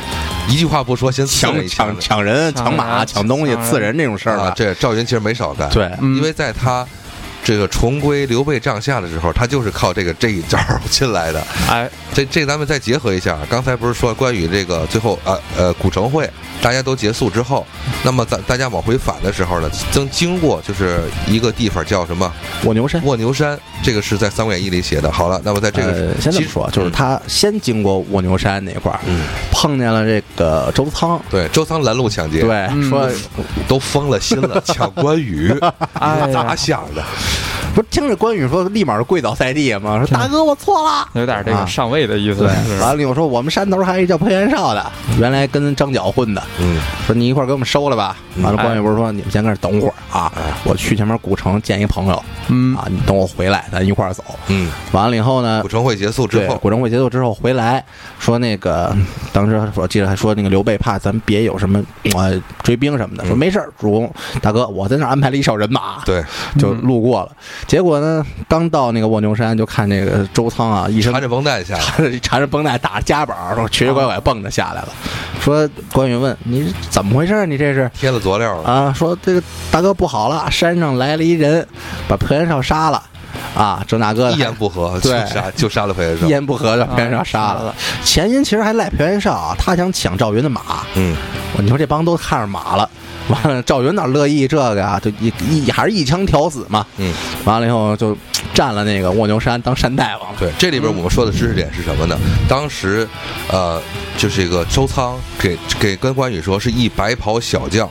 一句话不说先刺抢人抢抢人、抢抢马、抢东西、刺人这种事儿啊，吧？这赵云其实没少干。对，嗯因为在他这个重归刘备帐下的时候，他就是靠这个这一招进来的。哎，这这咱们再结合一下，刚才不是说关羽这个最后呃呃古城会大家都结束之后，那么咱大家往回返的时候呢，曾经过就是一个地方叫什么卧牛山。卧牛山，这个是在《三国演义》里写的。好了，那么在这个呃，先这么说，就是他先经过卧牛山那块儿，嗯，碰见了这个周仓，对周仓拦路抢劫，，对，嗯说都疯了心了，抢关羽，哎呀咋想的？不是听着关羽说，立马就跪倒在地吗，说大哥我错了。有点这啊。个上位的意思，对，完了又说我们山头还有一叫潘元绍的，原来跟张角混的，嗯，说你一块给我们收了吧。完了，哎关羽不是说你们先搁这等会儿啊，我去前面古城见一朋友嗯。啊，你等我回来，咱一块儿走。嗯，完了以后呢古，城会结束之，后，古城会结束之后回来，说那个当时我记得还说那个刘备怕咱别有什么呃追兵什么的，说嗯。没事儿，主公大哥，我在那儿安排了一哨人马，对，就路过了。结果呢，刚到那个卧牛山，就看那个周仓啊，一身缠着绷带下来，缠着缠着绷带，打着夹板瘸瘸拐拐蹦着下来了。说关羽问你怎么回事儿？你这是贴了佐料了。啊？说这个大哥不好了，山上来了一人，把裴元绍杀了。啊，郑大哥一言不合就对杀就杀了裴元绍一。言不合就把裴元绍杀啊了。前因其实还赖裴元绍啊，他想抢赵云的马。嗯，你说这帮都看上马了，完了赵云哪乐意这个呀？就一一还是一枪挑死嘛。嗯，完了以后就占了那个卧牛山当山大王。对，这里边我们说的知识点是什么呢？当时，呃，就是一个周仓给给跟关羽说是一白袍小将，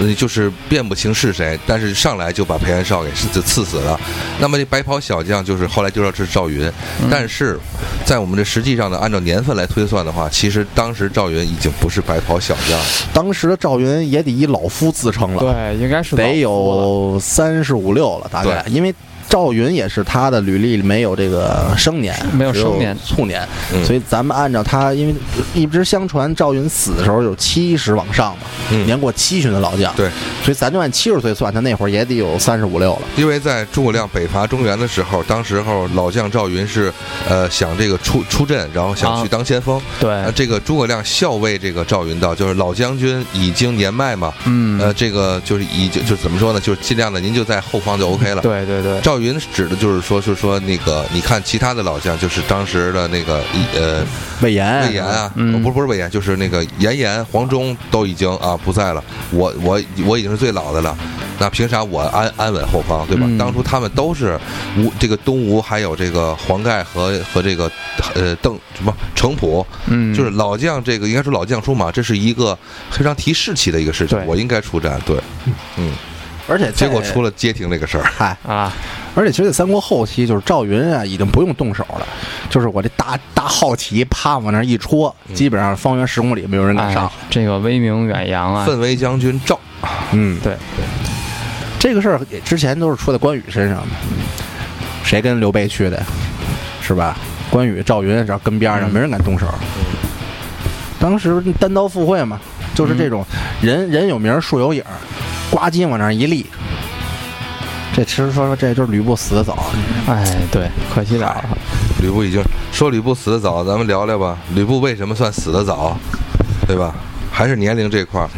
呃就是辨不清是谁，但是上来就把裴元绍给刺刺死了。那么这白袍小将就是后来就知道这是赵云，但是在我们这实际上呢，按照年份来推算的话，其实当时赵云已经不是白袍小将了。当时的赵云也得以老夫自称了，对，应该是得有三十五六了，大概，因为。赵云也是他的履历里没有这个生年，没有只生年。卒年，嗯。所以咱们按照他，因为一直相传赵云死的时候有七十往上嘛，嗯。年过七旬的老将，对，所以咱就按七十岁算，他那会儿也得有三十五六了。因为在诸葛亮北伐中原的时候，当时候老将赵云是，呃，想这个出出阵，然后想去啊当先锋。对。呃，，这个诸葛亮校尉这个赵云道，就是老将军已经年迈嘛，嗯，呃，这个就是已经就怎么说呢，就是尽量的您就在后方就 OK 了。对对对，赵云指的就是说，就是说那个，你看其他的老将，就是当时的那个一呃魏延，魏延啊，不是不是魏延，就是那个严颜、黄忠都已经啊不在了，我我我已经是最老的了，那凭啥我安安稳后方，对吧？嗯当初他们都是吴这个东吴，还有这个黄盖和和这个呃邓什么程普，嗯，就是老将，这个应该说老将出马，这是一个非常提士气的一个事情，我应该出战，对，嗯，而且结果出了，街亭这个事儿，嗨，啊，而且其实在三国后期，就是赵云啊，已经不用动手了，就是我这大大好旗啪往那儿一戳，基本上方圆十公里没有人敢上哎。，这个威名远扬啊，奋威将军赵，嗯，对，这个事儿也之前都是出在关羽身上的，谁跟刘备去的，是吧？关羽、赵云只要跟边上，嗯没人敢动手。当时单刀赴会嘛，就是这种人人有名树有影儿，呱唧往那儿一立。这其实说说这就是吕布死的早，哎，对，可惜了了，吕布已经说吕布死的早，咱们聊聊吧。吕布为什么算死的早，对吧？还是年龄这块儿，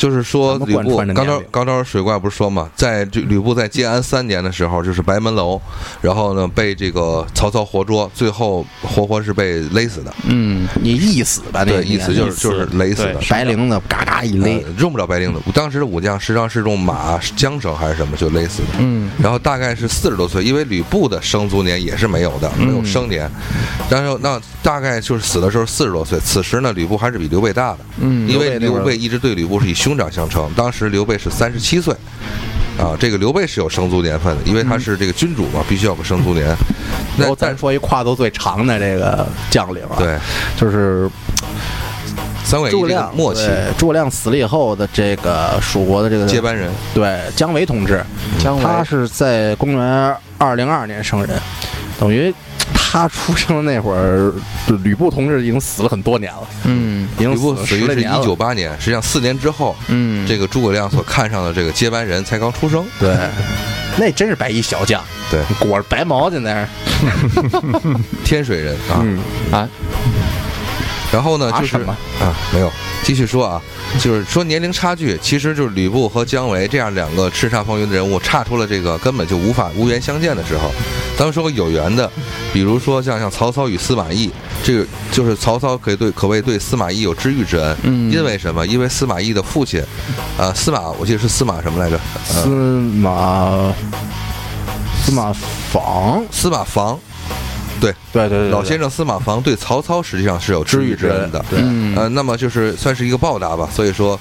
就是说吕布刚穿着年龄才刚才水怪不是说嘛，在这吕布在建安三年的时候，就是白门楼，然后呢被这个曹操活捉，最后活活是被勒死的。嗯，你一死吧，那对，个意思就是就是勒死的。白绫子嘎嘎一勒呃，用不了白绫子，当时的武将实际上是用马缰绳还是什么就勒死的。嗯，然后大概是四十多岁，因为吕布的生卒年也是没有的，没有生年。但是那大概就是死的时候四十多岁，此时呢，吕布还是比刘备大的，嗯因为刘备一直对吕布是以兄长相称。当时刘备是三十七岁，啊，这个刘备是有生卒年份的，因为他是这个君主嘛，必须要有个生卒年。那但后咱说一跨度最长的这个将领啊，，对。就是三位诸葛亮默契。对诸葛亮死了以后的这个蜀国的这个接班人，对姜维同志，姜维。他是在公元二零二年生人，等于他出生那会儿，吕布同志已经死了很多年了，嗯。已经吕布死死于是一。九八年，实际上四年之后，嗯，这个诸葛亮所看上的这个接班人才刚出生。对，那真是白衣小将，对，裹着白毛巾在那儿。天水人啊，嗯，啊，然后呢，就是啊啊，没有，继续说啊，就是说年龄差距，其实就是吕布和姜维这样两个叱咤风云的人物，差出了这个根本就无法无缘相见的时候。咱们说个有缘的，比如说像像曹操与司马懿，这个就是曹操可以对可谓对司马懿有知遇之恩。嗯因为什么？因为司马懿的父亲，啊，司马，我记得是司马什么来着？司马司马防，司马防，对，对对对，老先生司马防对曹操实际上是有知遇之恩的。对，嗯。呃，那么就是算是一个报答吧，所以说，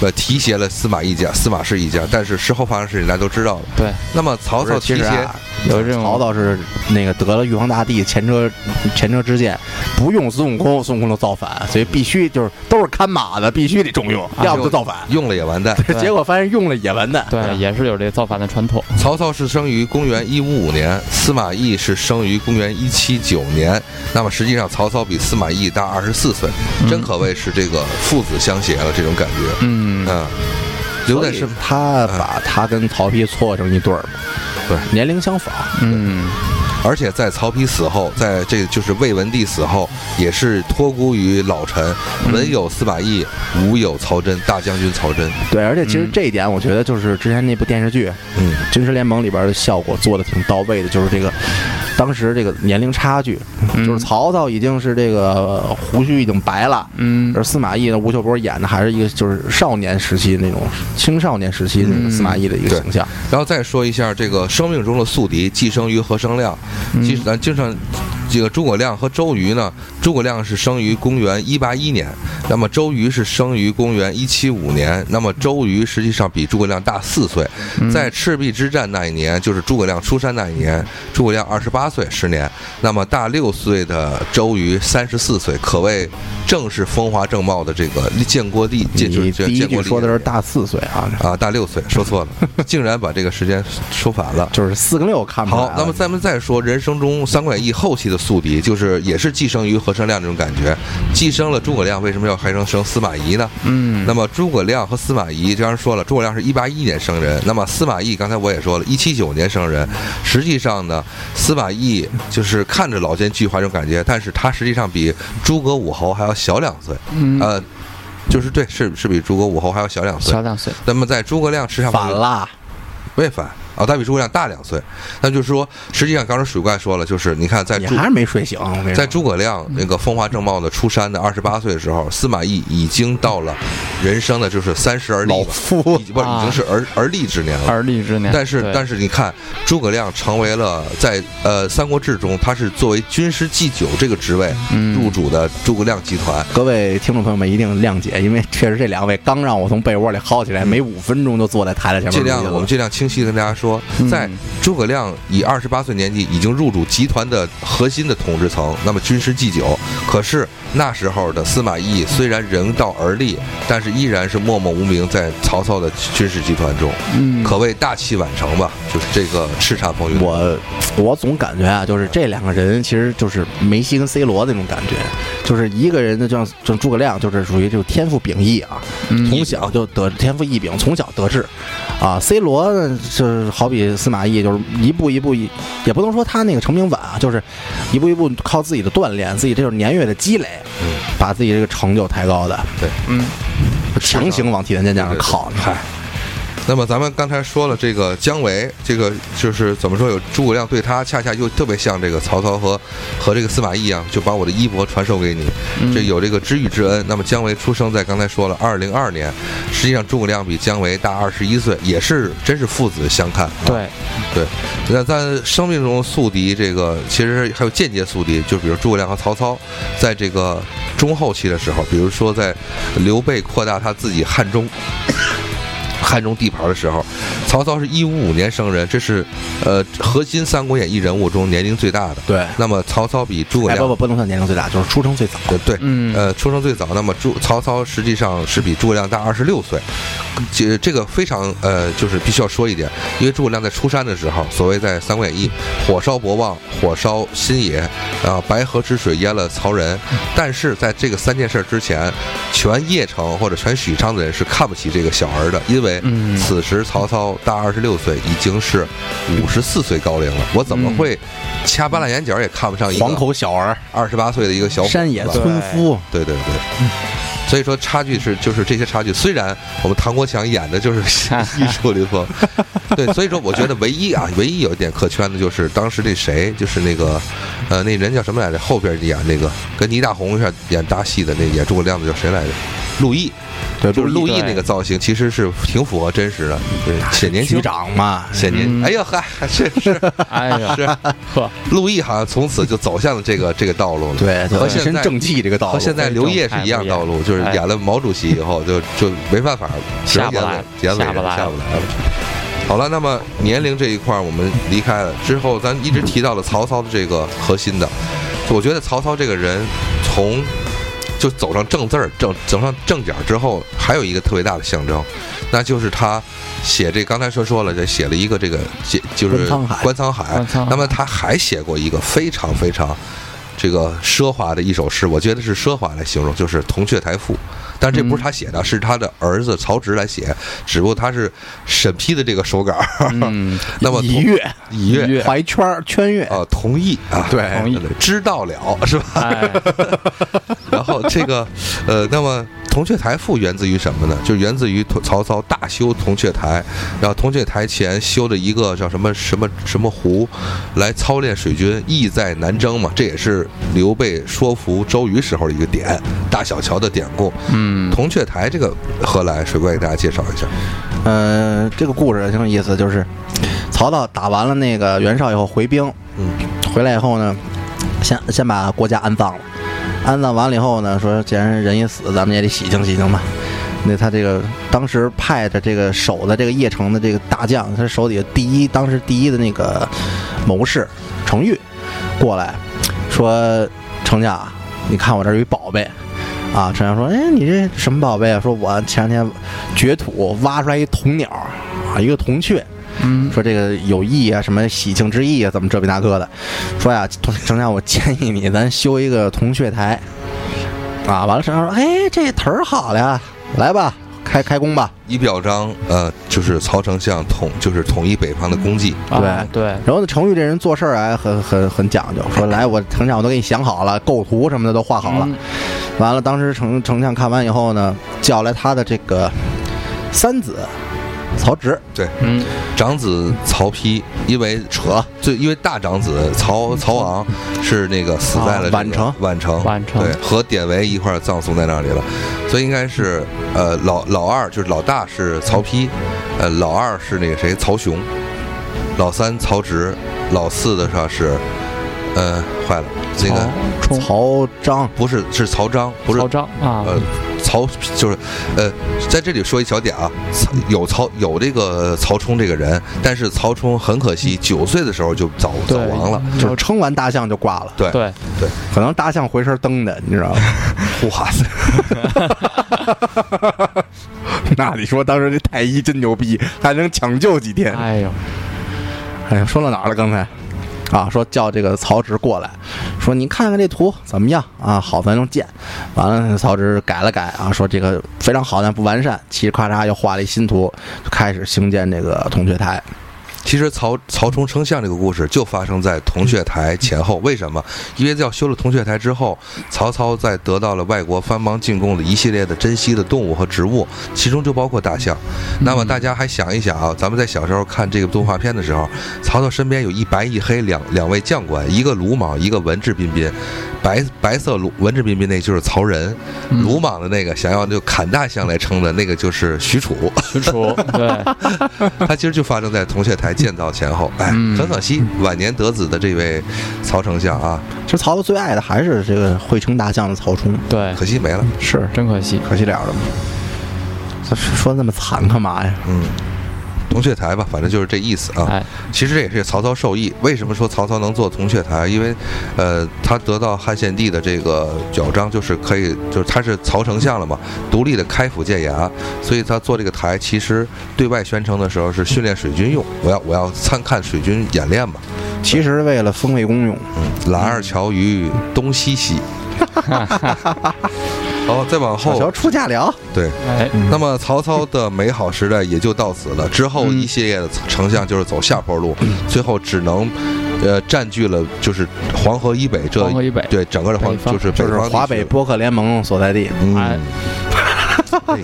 呃，提携了司马一家、司马氏一家，但是事后发生的事情大家都知道了。对，那么曹操提携，有这种曹操是那个得了玉皇大帝前车前车之鉴，不用孙悟空，孙悟空就造反，所以必须就是都是看马的，必须得重用，要不就造反。用了也完蛋。结果发现用了也完蛋。对，也是有这造反的传统。曹操是生于公元一五五年，司马懿是生于公元一七九年。那么实际上曹操比司马懿大二十四岁，真可谓是这个父子相携了这种感觉。嗯嗯，留在是他把他跟曹丕撮合成一对儿嘛。对，年龄相仿。嗯，而且在曹丕死后，在这就是魏文帝死后，也是托孤于老臣，文有司马懿，武有曹真，大将军曹真。对，而且其实嗯这一点，我觉得就是之前那部电视剧《嗯，军师联盟》里边的效果做的挺到位的，就是这个当时这个年龄差距，嗯就是曹操已经是这个呃胡须已经白了。嗯而司马懿呢，吴秀波演的还是一个就是少年时期那种青少年时期那个司马懿的一个形象。然后再说一下这个生命中的宿敌，寄生于何生亮。其实咱经常这个诸葛亮和周瑜呢，诸葛亮是生于公元一八一年，那么周瑜是生于公元一七五年，那么周瑜实际上比诸葛亮大四岁。在赤壁之战那一年，就是诸葛亮出山那一年，诸葛亮二十八岁，十年。那么大六岁的周瑜三十四岁，可谓正是风华正茂的这个建国帝，建就是你第一建国说的是大四岁啊，啊，大六岁，说错了，竟然把这个时间说反了。就是四跟六看不出来。，好那么咱们再说人生中《三国演义》后期的宿敌，就是也是寄生于何生亮这种感觉，寄生了诸葛亮，为什么要还生生司马懿呢？嗯，那么诸葛亮和司马懿，刚才说了，诸葛亮是一八一年生人，那么司马懿刚才我也说了，一七九年生人。实际上呢，司马懿就是看着老奸巨猾这种感觉，但是他实际上比诸葛武侯还要小两岁，嗯呃，就是对，是是比诸葛武侯还要小两岁小。两岁，那么在诸葛亮身上反了，未反啊，他比诸葛亮大两岁。那就是说，实际上刚才水怪说了，就是你看在你还是没睡醒。在诸葛亮那个风华正茂的出山的二十八岁的时候，司马懿已经到了人生的就是三十而立老，夫不是已经是而而立之年了。而立之年。但是但是是你看，诸葛亮成为了在呃《三国志》中，他是作为军师祭酒这个职位嗯入主的诸葛亮集团。各位听众朋友们一定谅解，因为确实这两位刚让我从被窝里薅起来，没五分钟就坐在台子前面尽。量我们尽量清晰地跟大家说，嗯在诸葛亮以二十八岁年纪已经入主集团的核心的统治层，那么军师祭酒。可是那时候的司马懿虽然人到而立，但是依然是默默无名在曹操的军事集团中，嗯，可谓大器晚成吧。就是这个叱咤风云。我我总感觉啊，就是这两个人其实就是梅西跟 C 罗那种感觉，就是一个人的，就像就像诸葛亮，就是属于这种天赋秉异啊，嗯从小就得天赋异禀，从小得志啊。C 罗呢，就是好比司马懿，就是一步一步一，也不能说他那个成名晚啊，就是一步一步靠自己的锻炼，自己这种年月的积累，嗯把自己这个成就抬高的，对嗯强行往体坛健将上靠。嗨。那么咱们刚才说了，这个姜维，这个就是怎么说？有诸葛亮对他，恰恰又特别像这个曹操和和这个司马懿一样，就把我的衣钵传授给你，嗯这有这个知遇之恩。那么姜维出生在刚才说了二零二年，实际上诸葛亮比姜维大二十一岁，也是真是父子相看。啊对，对，那在生命中宿敌，这个其实还有间接宿敌，就比如诸葛亮和曹操，在这个中后期的时候，比如说在刘备扩大他自己汉中。汉中地盘的时候，曹操是一五五年生人，这是呃核心《三国演义》人物中年龄最大的。对，那么曹操比诸葛哎，亮不不，不能算年龄最大，就是出生最早。对对，嗯呃，出生最早，那么诸曹操实际上是比诸葛亮大二十六岁，这这个非常呃，就是必须要说一点，因为诸葛亮在出山的时候，所谓在《三国演义》，火烧博望，火烧新野，啊，白河之水淹了曹仁，但是在这个三件事之前，全邺城或者全许昌的人是看不起这个小儿的，因为嗯。此时曹操大二十六岁，已经是五十四岁高龄了，我怎么嗯。会掐半拉眼角也看不上一个黄口小儿，二十八岁的一个小伙子山野村夫，对对对，所以说差距是就是这些差距。虽然我们唐国强演的就是 艺术林风，对，所以说我觉得唯一啊，唯一有一点可圈的就是当时那谁，就是那个呃那人叫什么来着？后边演那个跟倪大红演演搭戏的那演诸葛亮的叫谁来着？陆毅，对，就是陆毅那个造型，其实是挺符合真实的，对，显年轻局。长嘛，显年，嗯哎呦嗨，是是 哎呀，是，呵，陆毅好像从此就走向了这个这个道路了。对，就和现在正气这个道路。和现在刘烨是一样道路，就是演了毛主席以后，就就没办法，只能下不来演演伟人下不来下不来了。好了，那么年龄这一块我们离开了之后，咱一直提到了曹操的这个核心的，我觉得曹操这个人从就走上正字儿、正走上正点儿之后，还有一个特别大的象征，那就是他写这刚才说说了，这写了一个这个写就是观沧海。那么他还写过一个非常非常这个奢华的一首诗，我觉得是奢华来形容，就是《铜雀台赋》。但这不是他写的，是他的儿子曹植来写，只不过他是审批的这个手稿。嗯，那么同一月一月怀圈儿圈月，啊，同意啊，对同意知道了是吧？哎，然后这个，呃，那么铜雀台赋源自于什么呢？就源自于曹操大修铜雀台，然后铜雀台前修了一个叫什么什么什么湖，来操练水军，意在南征嘛。这也是刘备说服周瑜时候的一个点，大小乔的典故。嗯，铜雀台这个何来？水怪给大家介绍一下。呃，这个故事挺有意思，就是曹操打完了那个袁绍以后回兵，嗯，回来以后呢，先先把郭嘉安葬了，安葬完了以后呢，说既然人一死，咱们也得洗清洗清吧。那他这个当时派的这个守的这个邺城的这个大将，他手底下第一当时第一的那个谋士程昱过来说：“程家，你看我这儿有一宝贝。”啊，丞相说：“哎，你这什么宝贝啊？”说：“我前两天掘土挖出来一铜鸟啊，一个铜雀。”嗯，说这个有意啊，什么喜庆之意啊，怎么这比那个的？说呀，丞相，我建议你咱修一个铜雀台。啊，完了，丞相说：“哎，这词儿好了呀，来吧，开开工吧。以表彰呃，就是曹丞相统就是统一北方的功绩。啊对对，”然后呢，程昱这人做事儿还很很很讲究，说：“来，我丞相我都给你想好了，构图什么的都画好了。嗯完了，当时丞丞相看完以后呢，叫来他的这个三子曹植，对，嗯，长子曹丕，因为扯，最因为大长子曹曹昂是那个死在了宛城。宛城，宛城。对，和典韦一块葬送在那里了，所以应该是呃老老二就是老大是曹丕，呃老二是那个谁曹雄，老三曹植，老四的话是呃坏了，这个冲。曹彰，不是是曹彰，不是曹彰啊，呃，曹就是呃，在这里说一小点啊，曹有曹有这个曹冲这个人，但是曹冲很可惜，九岁的时候就早早亡了。就是称完大象就挂了，对对，可能大象回身蹬的，你知道吗？哇塞，那你说当时这太医真牛逼，还能抢救几天？哎呦，哎呀，说到哪儿了？刚才啊，说叫这个曹植过来，说你看看这图怎么样啊？好，咱就建。完了，曹植改了改啊，说这个非常好，但不完善。嘁哩咔嚓又画了一新图，开始兴建这个铜雀台。其实曹曹冲称象这个故事就发生在铜雀台前后。为什么？因为要修了铜雀台之后，曹操在得到了外国藩邦进贡的一系列的珍稀的动物和植物，其中就包括大象。那么大家还想一想啊，咱们在小时候看这个动画片的时候，曹操身边有一白一黑两两位将官，一个鲁莽，一个文质彬彬。白白色鲁文质彬彬那就是曹仁，嗯鲁莽的那个想要就砍大象来称的那个就是许褚。许褚，对，他其实就发生在铜雀台建造前后，哎，嗯很可惜，晚年得子的这位曹丞相啊，其实曹操最爱的还是这个会称大象的曹冲，对，可惜没了。是真可惜。可惜了了嘛。他说那么惨干嘛呀？嗯，铜雀台吧，反正就是这意思啊。哎，其实这也是曹操授意。为什么说曹操能做铜雀台？因为，呃，他得到汉献帝的这个表彰，就是可以，就是他是曹丞相了嘛，独立的开府建衙，所以他做这个台，其实对外宣称的时候是训练水军用。我要我要参看水军演练嘛。其实为了封卫公用。嗯，览二乔于东西西。好，再往后。小乔，出嫁了，对，哎，那么曹操的美好时代也就到此了。之后嗯一系列的丞相就是走下坡路，最后只能，呃，占据了就是黄河以北这黄河以北。对整个的黄就是就是华北播客联盟所在地。嗯。哎，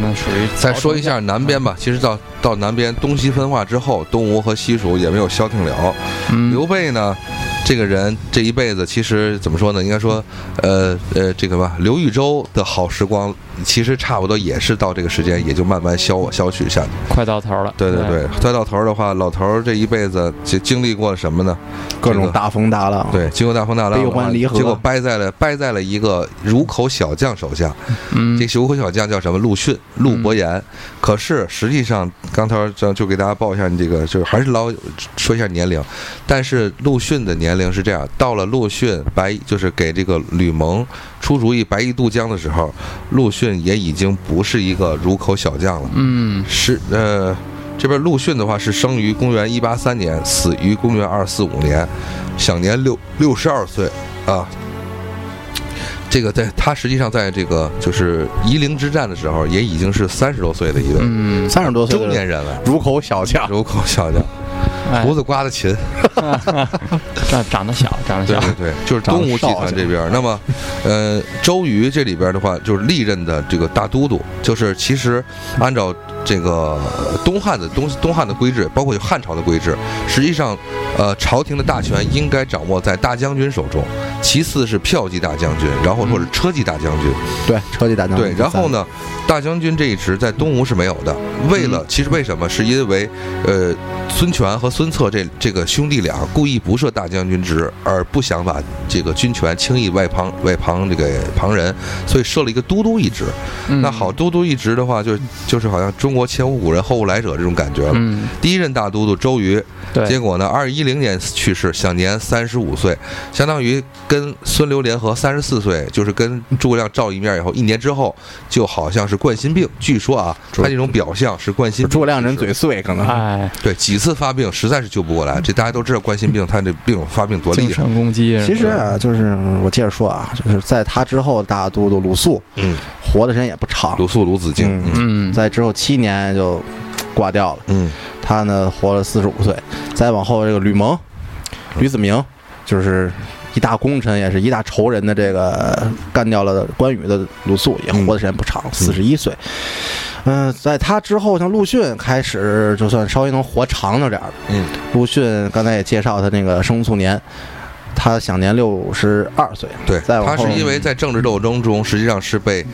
那属于再说一下南边吧，其实到到南边东西分化之后，东吴和西蜀也没有消停了。嗯刘备呢，这个人这一辈子其实怎么说呢？应该说，呃呃，这个吧，刘豫州的好时光，其实差不多也是到这个时间，也就慢慢消消去下去。快到头了。对对对，快到头儿的话，老头儿这一辈子就经历过了什么呢？各种大风大浪，对，经过大风大浪悲欢离合结果掰在了掰在了一个汝口小将手下。嗯这，个汝口小将叫什么？陆逊、陆伯言。可是实际上，刚才就就给大家报一下你这个，就是还是老说一下年龄。但是陆逊的年龄是这样：到了陆逊白，就是给这个吕蒙出主意白衣渡江的时候，陆逊也已经不是一个汝口小将了。嗯，是呃，这边陆逊的话是生于公元一八三年，死于公元二四五年，享年六六十二岁啊。这个在他实际上在这个就是夷陵之战的时候，也已经是三十多岁的一位嗯，三十多岁中年人了，如口小将，如口小将，哎。胡子刮的勤。这 长得小，长得小，对对对，就是东吴集团这边。那么，呃，周瑜这里边的话，就是历任的这个大都督，就是其实按照这个东汉的东东汉的规制，包括有汉朝的规制，实际上，呃，朝廷的大权应该掌握在大将军手中，其次是骠骑大将军，然后或者车骑大将军。对，车骑大将军。对，然后？呢，大将军这一职在东吴是没有的。为了，其实为什么？是因为，呃，孙权和孙策这这个兄弟俩故意不设大将军职，而不想把这个军权轻易外旁外旁这个旁人，所以设了一个都督一职。嗯那好，，都督一职的话，就就是好像中国前无古人后无来者这种感觉了。嗯，第一任大都督周瑜，结，果呢，二一零年去世，享年三十五岁，相当于跟孙刘联合三十四岁，就是跟诸葛亮照一面以后，一年之后，就好像是冠心病。据说啊，他这种表象是冠心病。诸葛亮人嘴碎，可能哎，对几次发病，实在是救不过来。这大家都知道冠心病，他这病发病多厉害。精神攻击，其实啊，就是我接着说啊，就是在他之后，大都督鲁肃嗯，活的时间也不长，鲁肃、鲁子敬，嗯嗯，在之后七年就挂掉了。嗯他呢活了四十五岁，再往后这个吕蒙、吕子明，就是一大功臣，也是一大仇人的这个干掉了关羽的鲁肃，也活的时间不长，四十一岁。嗯、在他之后，像陆逊开始就算稍微能活长了点。嗯陆逊刚才也介绍他那个生卒年，他享年六十二岁。对，他是因为在政治斗争中，实际上是被，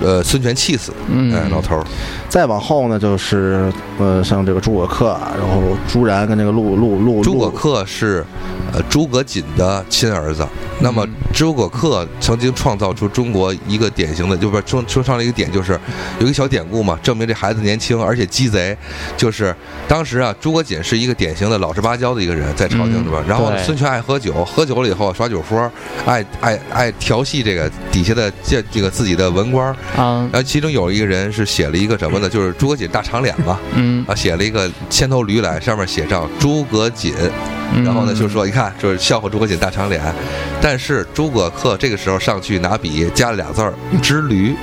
呃，孙权气死。嗯哎，老头儿，再往后呢，就是呃，像这个诸葛恪啊，然后朱然跟这个陆陆陆诸葛恪是，呃，诸葛瑾的亲儿子。那么嗯诸葛恪曾经创造出中国一个典型的，就不是说说上了一个点，就是有一个小典故嘛，证明这孩子年轻而且鸡贼。就是当时啊，诸葛瑾是一个典型的老实巴交的一个人，在朝廷里边。嗯然后孙权爱喝酒，喝酒了以后耍酒疯，爱爱爱调戏这个底下的这这个自己的文官儿。啊，然后其中有一个人是写了一个什么呢？就是诸葛瑾大长脸嘛，嗯，啊，写了一个千头驴来，上面写上诸葛瑾。嗯。然后呢，就说你看，就是笑话诸葛瑾大长脸，但是诸葛恪这个时候上去拿笔加了俩字儿“之驴”，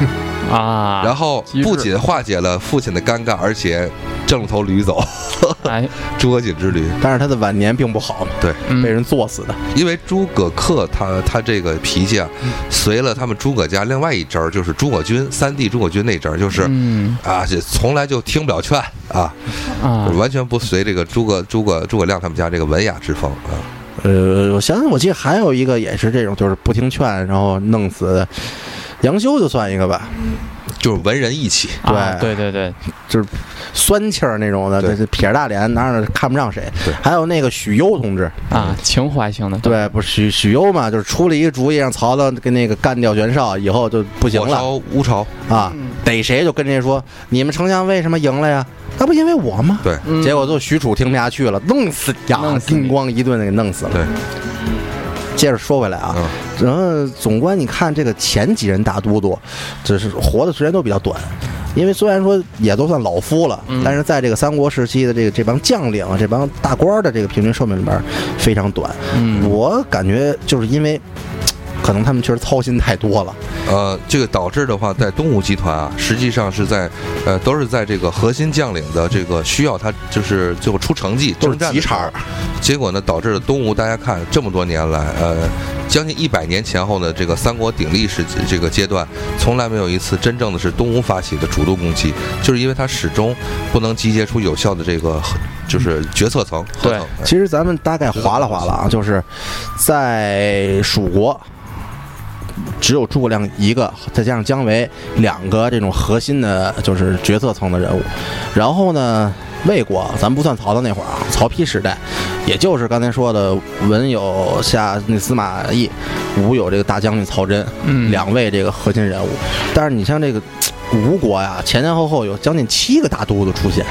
啊，然后不仅化解了父亲的尴尬，而且挣了头驴走，哎，诸葛瑾之驴。但是他的晚年并不好嘛，对，嗯被人作死的。因为诸葛恪他他这个脾气啊，随了他们诸葛家另外一支儿，就是诸葛均三弟诸葛均那支儿，就是。嗯啊，这从来就听不了劝啊，啊，完全不随这个诸葛诸葛诸葛亮他们家这个文雅之风啊。呃，我想想，我记得还有一个也是这种，就是不听劝，然后弄死的。杨修就算一个吧，就是文人义气，啊对。对对就是，酸气儿那种的，对。这这撇着大脸，哪儿看不上谁。对。还有那个许攸同志，啊，情怀型的，对，不是许许攸嘛，就是出了一个主意，让曹操跟那个干掉袁绍，以后就不行了。火烧乌巢，啊，逮谁就跟谁说，你们丞相为什么赢了呀？那不因为我吗？对。嗯。结果就许褚听不下去了，弄死你呀弄，死你。叮咣一顿给弄死了。对，接着说回来啊，嗯。然后总观你看这个前几任大都督，只是活的时间都比较短，因为虽然说也都算老夫了，嗯。但是在这个三国时期的这个这帮将领、这帮大官的这个平均寿命里边非常短。嗯，我感觉就是因为，可能他们确实操心太多了。呃，这个导致的话，在东吴集团啊，实际上是在，呃，都是在这个核心将领的这个需要他就是最后出成绩都是急茬儿，结果呢，导致了东吴大家看这么多年来，呃，将近一百年前后的这个三国鼎立时期这个阶段，从来没有一次真正的是东吴发起的主动攻击，就是因为他始终不能集结出有效的这个就是决策层。对其实咱们大概划拉划拉啊，就是在蜀国。只有诸葛亮一个，再加上姜维两个这种核心的，就是决策层的人物。然后呢，魏国咱不算曹操那会儿啊，曹丕时代，也就是刚才说的文有下那司马懿，武有这个大将军曹真，嗯两位这个核心人物。但是你像这个吴国呀，前前后后有将近七个大都督出现，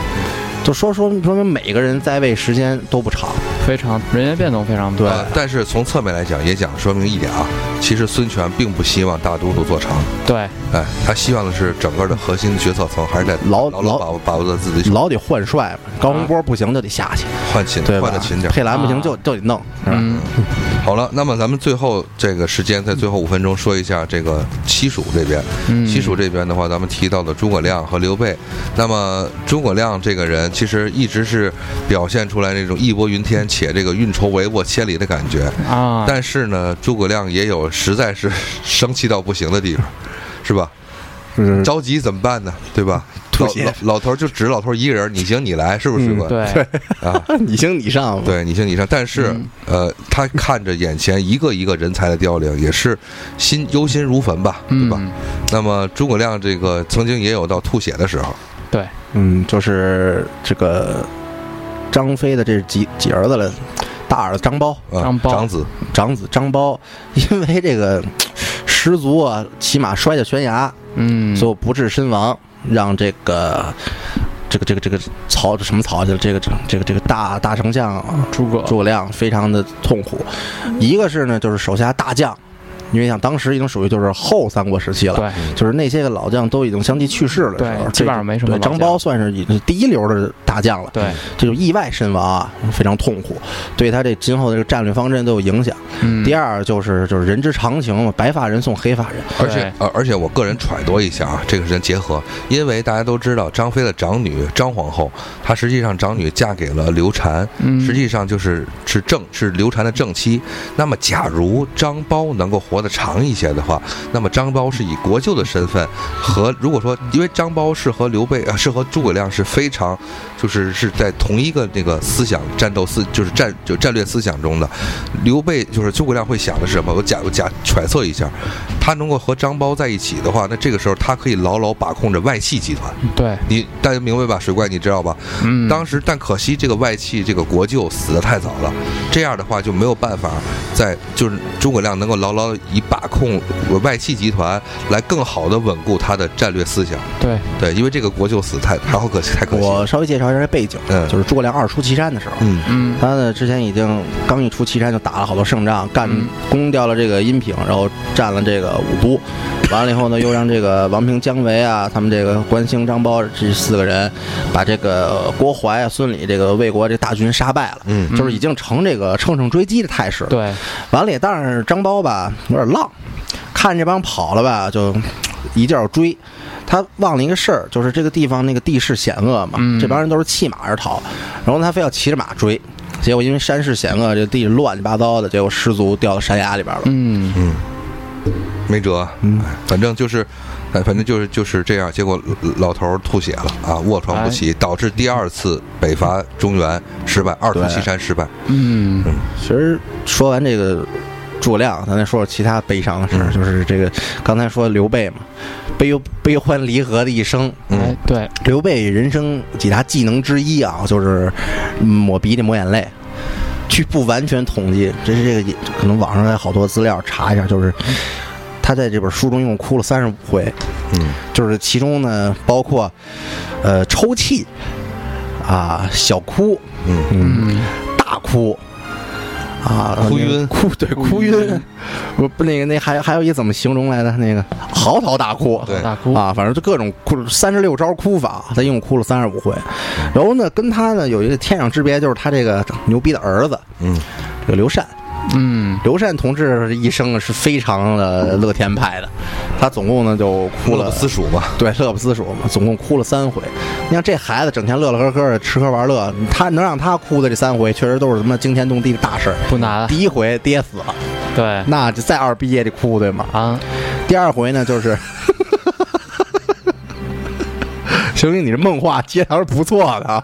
就说说说明每个人在位时间都不长。非常人员变动非常对。呃但是从侧面来讲，也讲说明一点啊，其实孙权并不希望大都督做长，对，哎，他希望的是整个的核心决策层还是在牢牢牢把握把握在自己手，老得换帅嘛，高洪波不行就得下去，换勤换的勤点。佩兰不行啊。就就得弄，是吧？嗯，好了，那么咱们最后这个时间，在最后五分钟说一下这个西蜀这边。嗯。西蜀这边的话，咱们提到的诸葛亮和刘备。那么诸葛亮这个人，其实一直是表现出来那种义薄云天且这个运筹帷幄千里的感觉。啊，但是呢，诸葛亮也有实在是生气到不行的地方，是吧？就是着急怎么办呢？对吧？老吐血老老头就指老头一个人，你行你来，是不是？嗯对，啊，你行你上，对，你行你上。但是，嗯呃，他看着眼前一个一个人才的凋零，也是心忧心如焚吧，对吧？嗯那么诸葛亮这个曾经也有到吐血的时候，对，嗯，就是这个张飞的这几几儿子了，大儿子张苞，啊，张苞。长子，长子张苞，因为这个失足啊，骑马摔下悬崖，嗯，最后不治身亡，让这个这个这个这个曹什么曹去了？这个这个这个这个大大丞相诸葛，诸葛亮非常的痛苦。一个是呢，就是手下大将，因为像当时已经属于就是后三国时期了。对，就是那些个老将都已经相继去世了对基本上没什么对张苞算是第一流的大将了，对，这就意外身亡啊，非常痛苦，对他这今后的这个战略方针都有影响。嗯，第二就是就是人之常情嘛，白发人送黑发人，而且呃，而且我个人揣度一下啊，这个是结合，因为大家都知道张飞的长女张皇后，她实际上长女嫁给了刘禅，嗯实际上就是是正是刘禅的正妻。那么，假如张苞能够活得长一些的话，那么张苞是以国舅的身份和如果说，因为张苞是和刘备啊，是和诸葛亮是非常，就是是在同一个那个思想战斗思，就是战就战略思想中的。刘备就是诸葛亮会想的是什么？我假我假揣测一下，他能够和张苞在一起的话，那这个时候他可以牢牢把控着外戚集团。对，你大家明白吧？水怪你知道吧？嗯，当时，但可惜这个外戚这个国舅死得太早了，这样的话就没有办法在就是诸葛亮能够牢牢地以把控外戚集团来更好的稳固他的战略思想。对，对，因为这个国舅死太太好可惜，太可惜。我稍微介绍一下这背景，嗯。就是诸葛亮二出祁山的时候，嗯。嗯，他呢之前已经刚一出祁山就打了好多胜仗，干嗯。攻掉了这个阴平，然后占了这个武都，完了以后呢又让这个王平、姜维啊，他们这个关兴、张苞这四个人把这个郭淮啊、孙礼这个魏国这大军杀败了。嗯就是已经成这个乘胜追击的态势了。对，完了也，但是张苞吧有点浪，看这帮跑了吧，就一劲儿追。他忘了一个事儿，就是这个地方那个地势险恶嘛，嗯这帮人都是弃马而逃，然后他非要骑着马追，结果因为山势险恶，这地乱七八糟的，结果失足掉到山崖里边了。嗯，嗯，没辙。嗯哎反正就是，哎，反正就是就是这样。结果老头儿吐血了啊，卧床不起，导致第二次北伐中原失败，二出对祁山失败。嗯，其实说完这个诸葛亮，咱再说说其他悲伤的事儿，嗯就是这个刚才说刘备嘛，悲悲欢离合的一生。嗯哎，对，刘备人生几大技能之一啊，就是嗯抹鼻涕、抹眼泪。据不完全统计，这是这个也可能网上有好多资料查一下，就是他在这本书中一共哭了三十五回，嗯就是其中呢包括呃抽泣啊、小哭、嗯嗯嗯，大哭啊、哭晕哭对哭晕，不不那个那还还有一怎么形容来的那个嚎啕大哭，对大哭，啊，反正就各种哭，三十六招哭法，他一共哭了三十五回。然后呢，跟他呢有一个天壤之别，就是他这个牛逼的儿子，嗯这个刘禅。嗯，刘禅同志一生是非常的乐天派的，他总共呢就哭了乐不思蜀嘛。对，乐不思蜀嘛，总共哭了三回。你看这孩子整天乐乐呵呵的吃喝玩乐，他能让他哭的这三回，确实都是什么惊天动地的大事儿。不难，第一回爹死了，对，那就再二逼也得哭，对吗？啊，第二回呢，就是，兄弟，你这梦话接的还是不错的啊。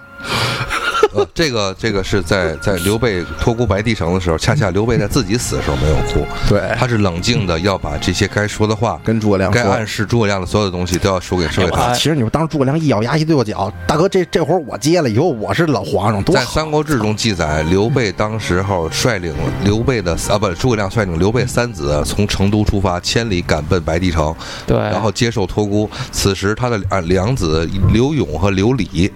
呃，这个这个是在在刘备托孤白帝城的时候，恰恰刘备在自己死的时候没有哭，对他是冷静的要把这些该说的话、跟诸葛亮。该暗示诸葛亮的所有的东西都要说给说给他。啊，其实你说当时诸葛亮一咬牙一跺脚，大哥这这活儿我接了，以后我是老皇上，多在《。三国志》中记载，刘备当时候率领刘备的啊不，诸葛亮率领刘备三子从成都出发，千里赶奔白帝城，对，然后接受托孤。此时他的啊两子刘勇和刘礼，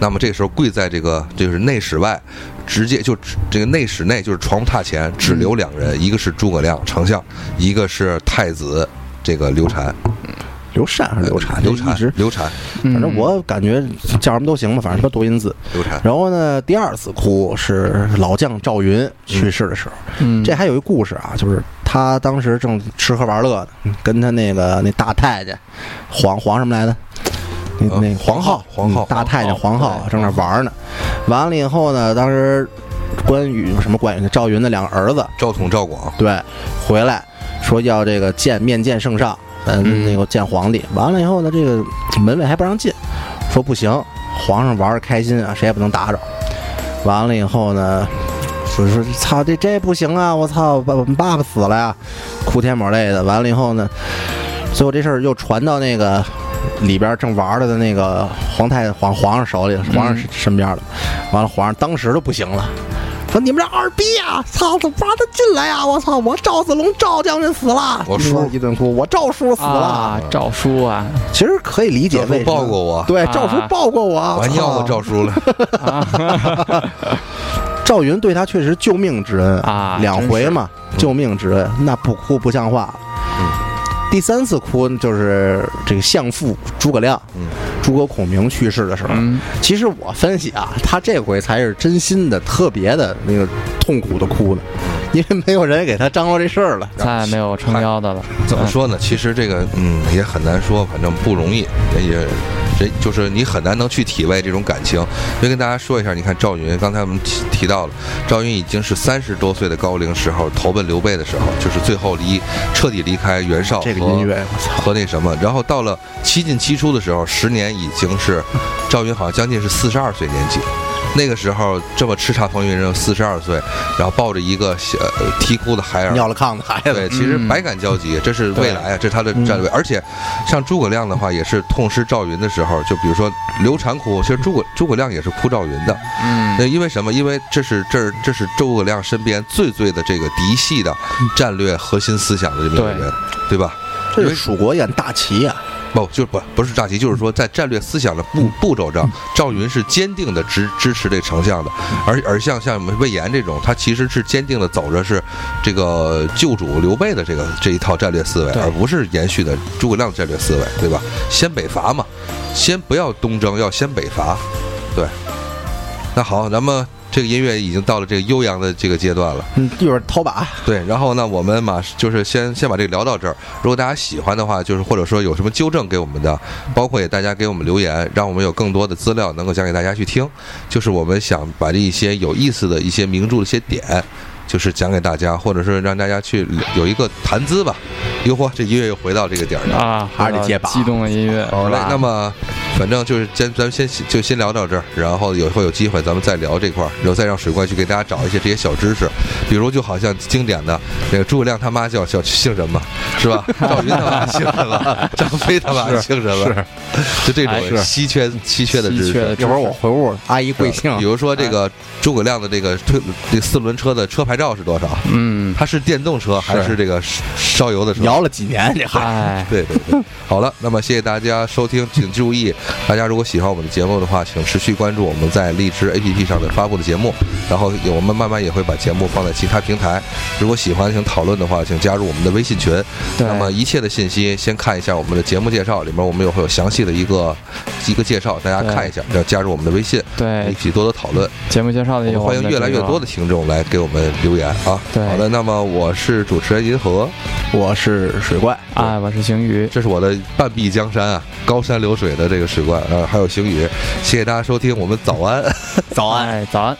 那么这时候跪在这个就是内室外，直接就这个内室内就是床榻前只留两人，一个是诸葛亮丞相，一个是太子这个刘禅。刘禅还是刘禅？刘禅刘禅，反反正我感觉叫什么都行吧，反正是个多音字。刘禅，然后呢，第二次哭是老将赵云去世的时候，嗯，这还有一故事啊，就是他当时正吃喝玩乐呢，跟他那个那大太监皇皇什么来的，那呃那个皇后皇后嗯大太监皇后对正那玩呢。完了以后呢，当时关羽什么关羽赵云的两个儿子赵统、赵广，对回来说要这个见面见圣上，嗯，嗯那个见皇帝。完了以后呢，这个门卫还不让进，说不行，皇上玩的开心啊，谁也不能打扰。完了以后呢，说说操这这不行啊！我操，爸爸爸死了呀，哭天抹泪的。完了以后呢，最后这事儿又传到那个里边正玩着的那个皇太皇皇上手里，皇上身边了。完了，皇上当时都不行了。说你们这二逼啊！操，怎么不让他进来啊？我操！我赵子龙赵将军死了，我叔一顿哭，我赵叔死了。啊，赵叔啊，其实可以理解为抱过我，对，啊赵叔抱过我，我还尿过赵叔了。赵云对他确实救命之恩啊两回嘛，救命之恩，那不哭不像话。嗯第三次哭就是这个相父诸葛亮，嗯诸葛孔明去世的时候。嗯，其实我分析啊，他这回才是真心的、特别的那个痛苦的哭呢，因为没有人给他张罗这事儿了。再也没有撑腰的了。怎么说呢？其实这个嗯也很难说，反正不容易，也这就是你很难能去体味这种感情。所以跟大家说一下，你看赵云，刚才我们提提到了，赵云已经是三十多岁的高龄时候投奔刘备的时候，就是最后离彻底离开袁绍这个和音乐，和那什么，然后到了七进七出的时候，十年已经是赵云好像将近是四十二岁年纪。那个时候这么叱咤风云人，四十二岁，然后抱着一个小呃啼哭的孩儿，尿了炕的孩子，对，其实嗯百感交集，这是未来啊，这是他的战略。而且，像诸葛亮的话，也是痛失赵云的时候，就比如说刘禅哭，其实诸葛诸葛亮也是哭赵云的。嗯那因为什么？因为这是这是这是诸葛亮身边最最的这个嫡系的战略核心思想的这么一个对人，对吧？这是蜀国演大旗啊！不，就不不是诈欺，就是说在战略思想的步步骤上，赵云是坚定的支支持这个丞相的，而而像像我们魏延这种，他其实是坚定的走着是这个救主刘备的这个这一套战略思维，而不是延续的诸葛亮战略思维，对吧？先北伐嘛，先不要东征，要先北伐，对。那好，咱们这个音乐已经到了这个悠扬的这个阶段了。嗯，一会儿掏把，对，然后呢，我们马就是先先把这个聊到这儿。如果大家喜欢的话，就是或者说有什么纠正给我们的，包括也大家给我们留言，让我们有更多的资料能够讲给大家去听。就是我们想把这一些有意思的一些名著的一些点，就是讲给大家，或者是让大家去有一个谈资吧。哟嚯，这音乐又回到这个点儿了。啊，还是得接吧激动的音乐。好嘞，那么反正就是先咱们先就先聊到这儿，然后有会有机会咱们再聊这块儿，然后再让水怪去给大家找一些这些小知识，比如就好像经典的那个诸葛亮他妈叫叫姓什么，是吧？赵云他妈姓什么？张飞他妈姓什么？就这哎种稀缺稀缺的知识。一会儿我回屋，阿姨贵姓比？如说这个诸葛亮的这个推这四轮车的车牌照是多少？嗯，它是电动车还是这个烧油的车？摇了几年这孩哎，对对对，好了，那么谢谢大家收听，请注意，大家如果喜欢我们的节目的话，请持续关注我们在荔枝 APP 上的发布的节目，然后我们慢慢也会把节目放在其他平台。如果喜欢请讨论的话，请加入我们的微信群。那么一切的信息先看一下我们的节目介绍，里面我们也会有详细的一个一个介绍，大家看一下，要加入我们的微信，对一，起多多讨论。节目介绍的也欢迎越来越多的的听众来给我们留言啊。对好的，那么我是主持人银河。我是水怪，这个，哎，我是邢宇，这是我的半壁江山啊，高山流水的这个水怪啊，还有星宇，谢谢大家收听，我们早安。早安。哎，早安。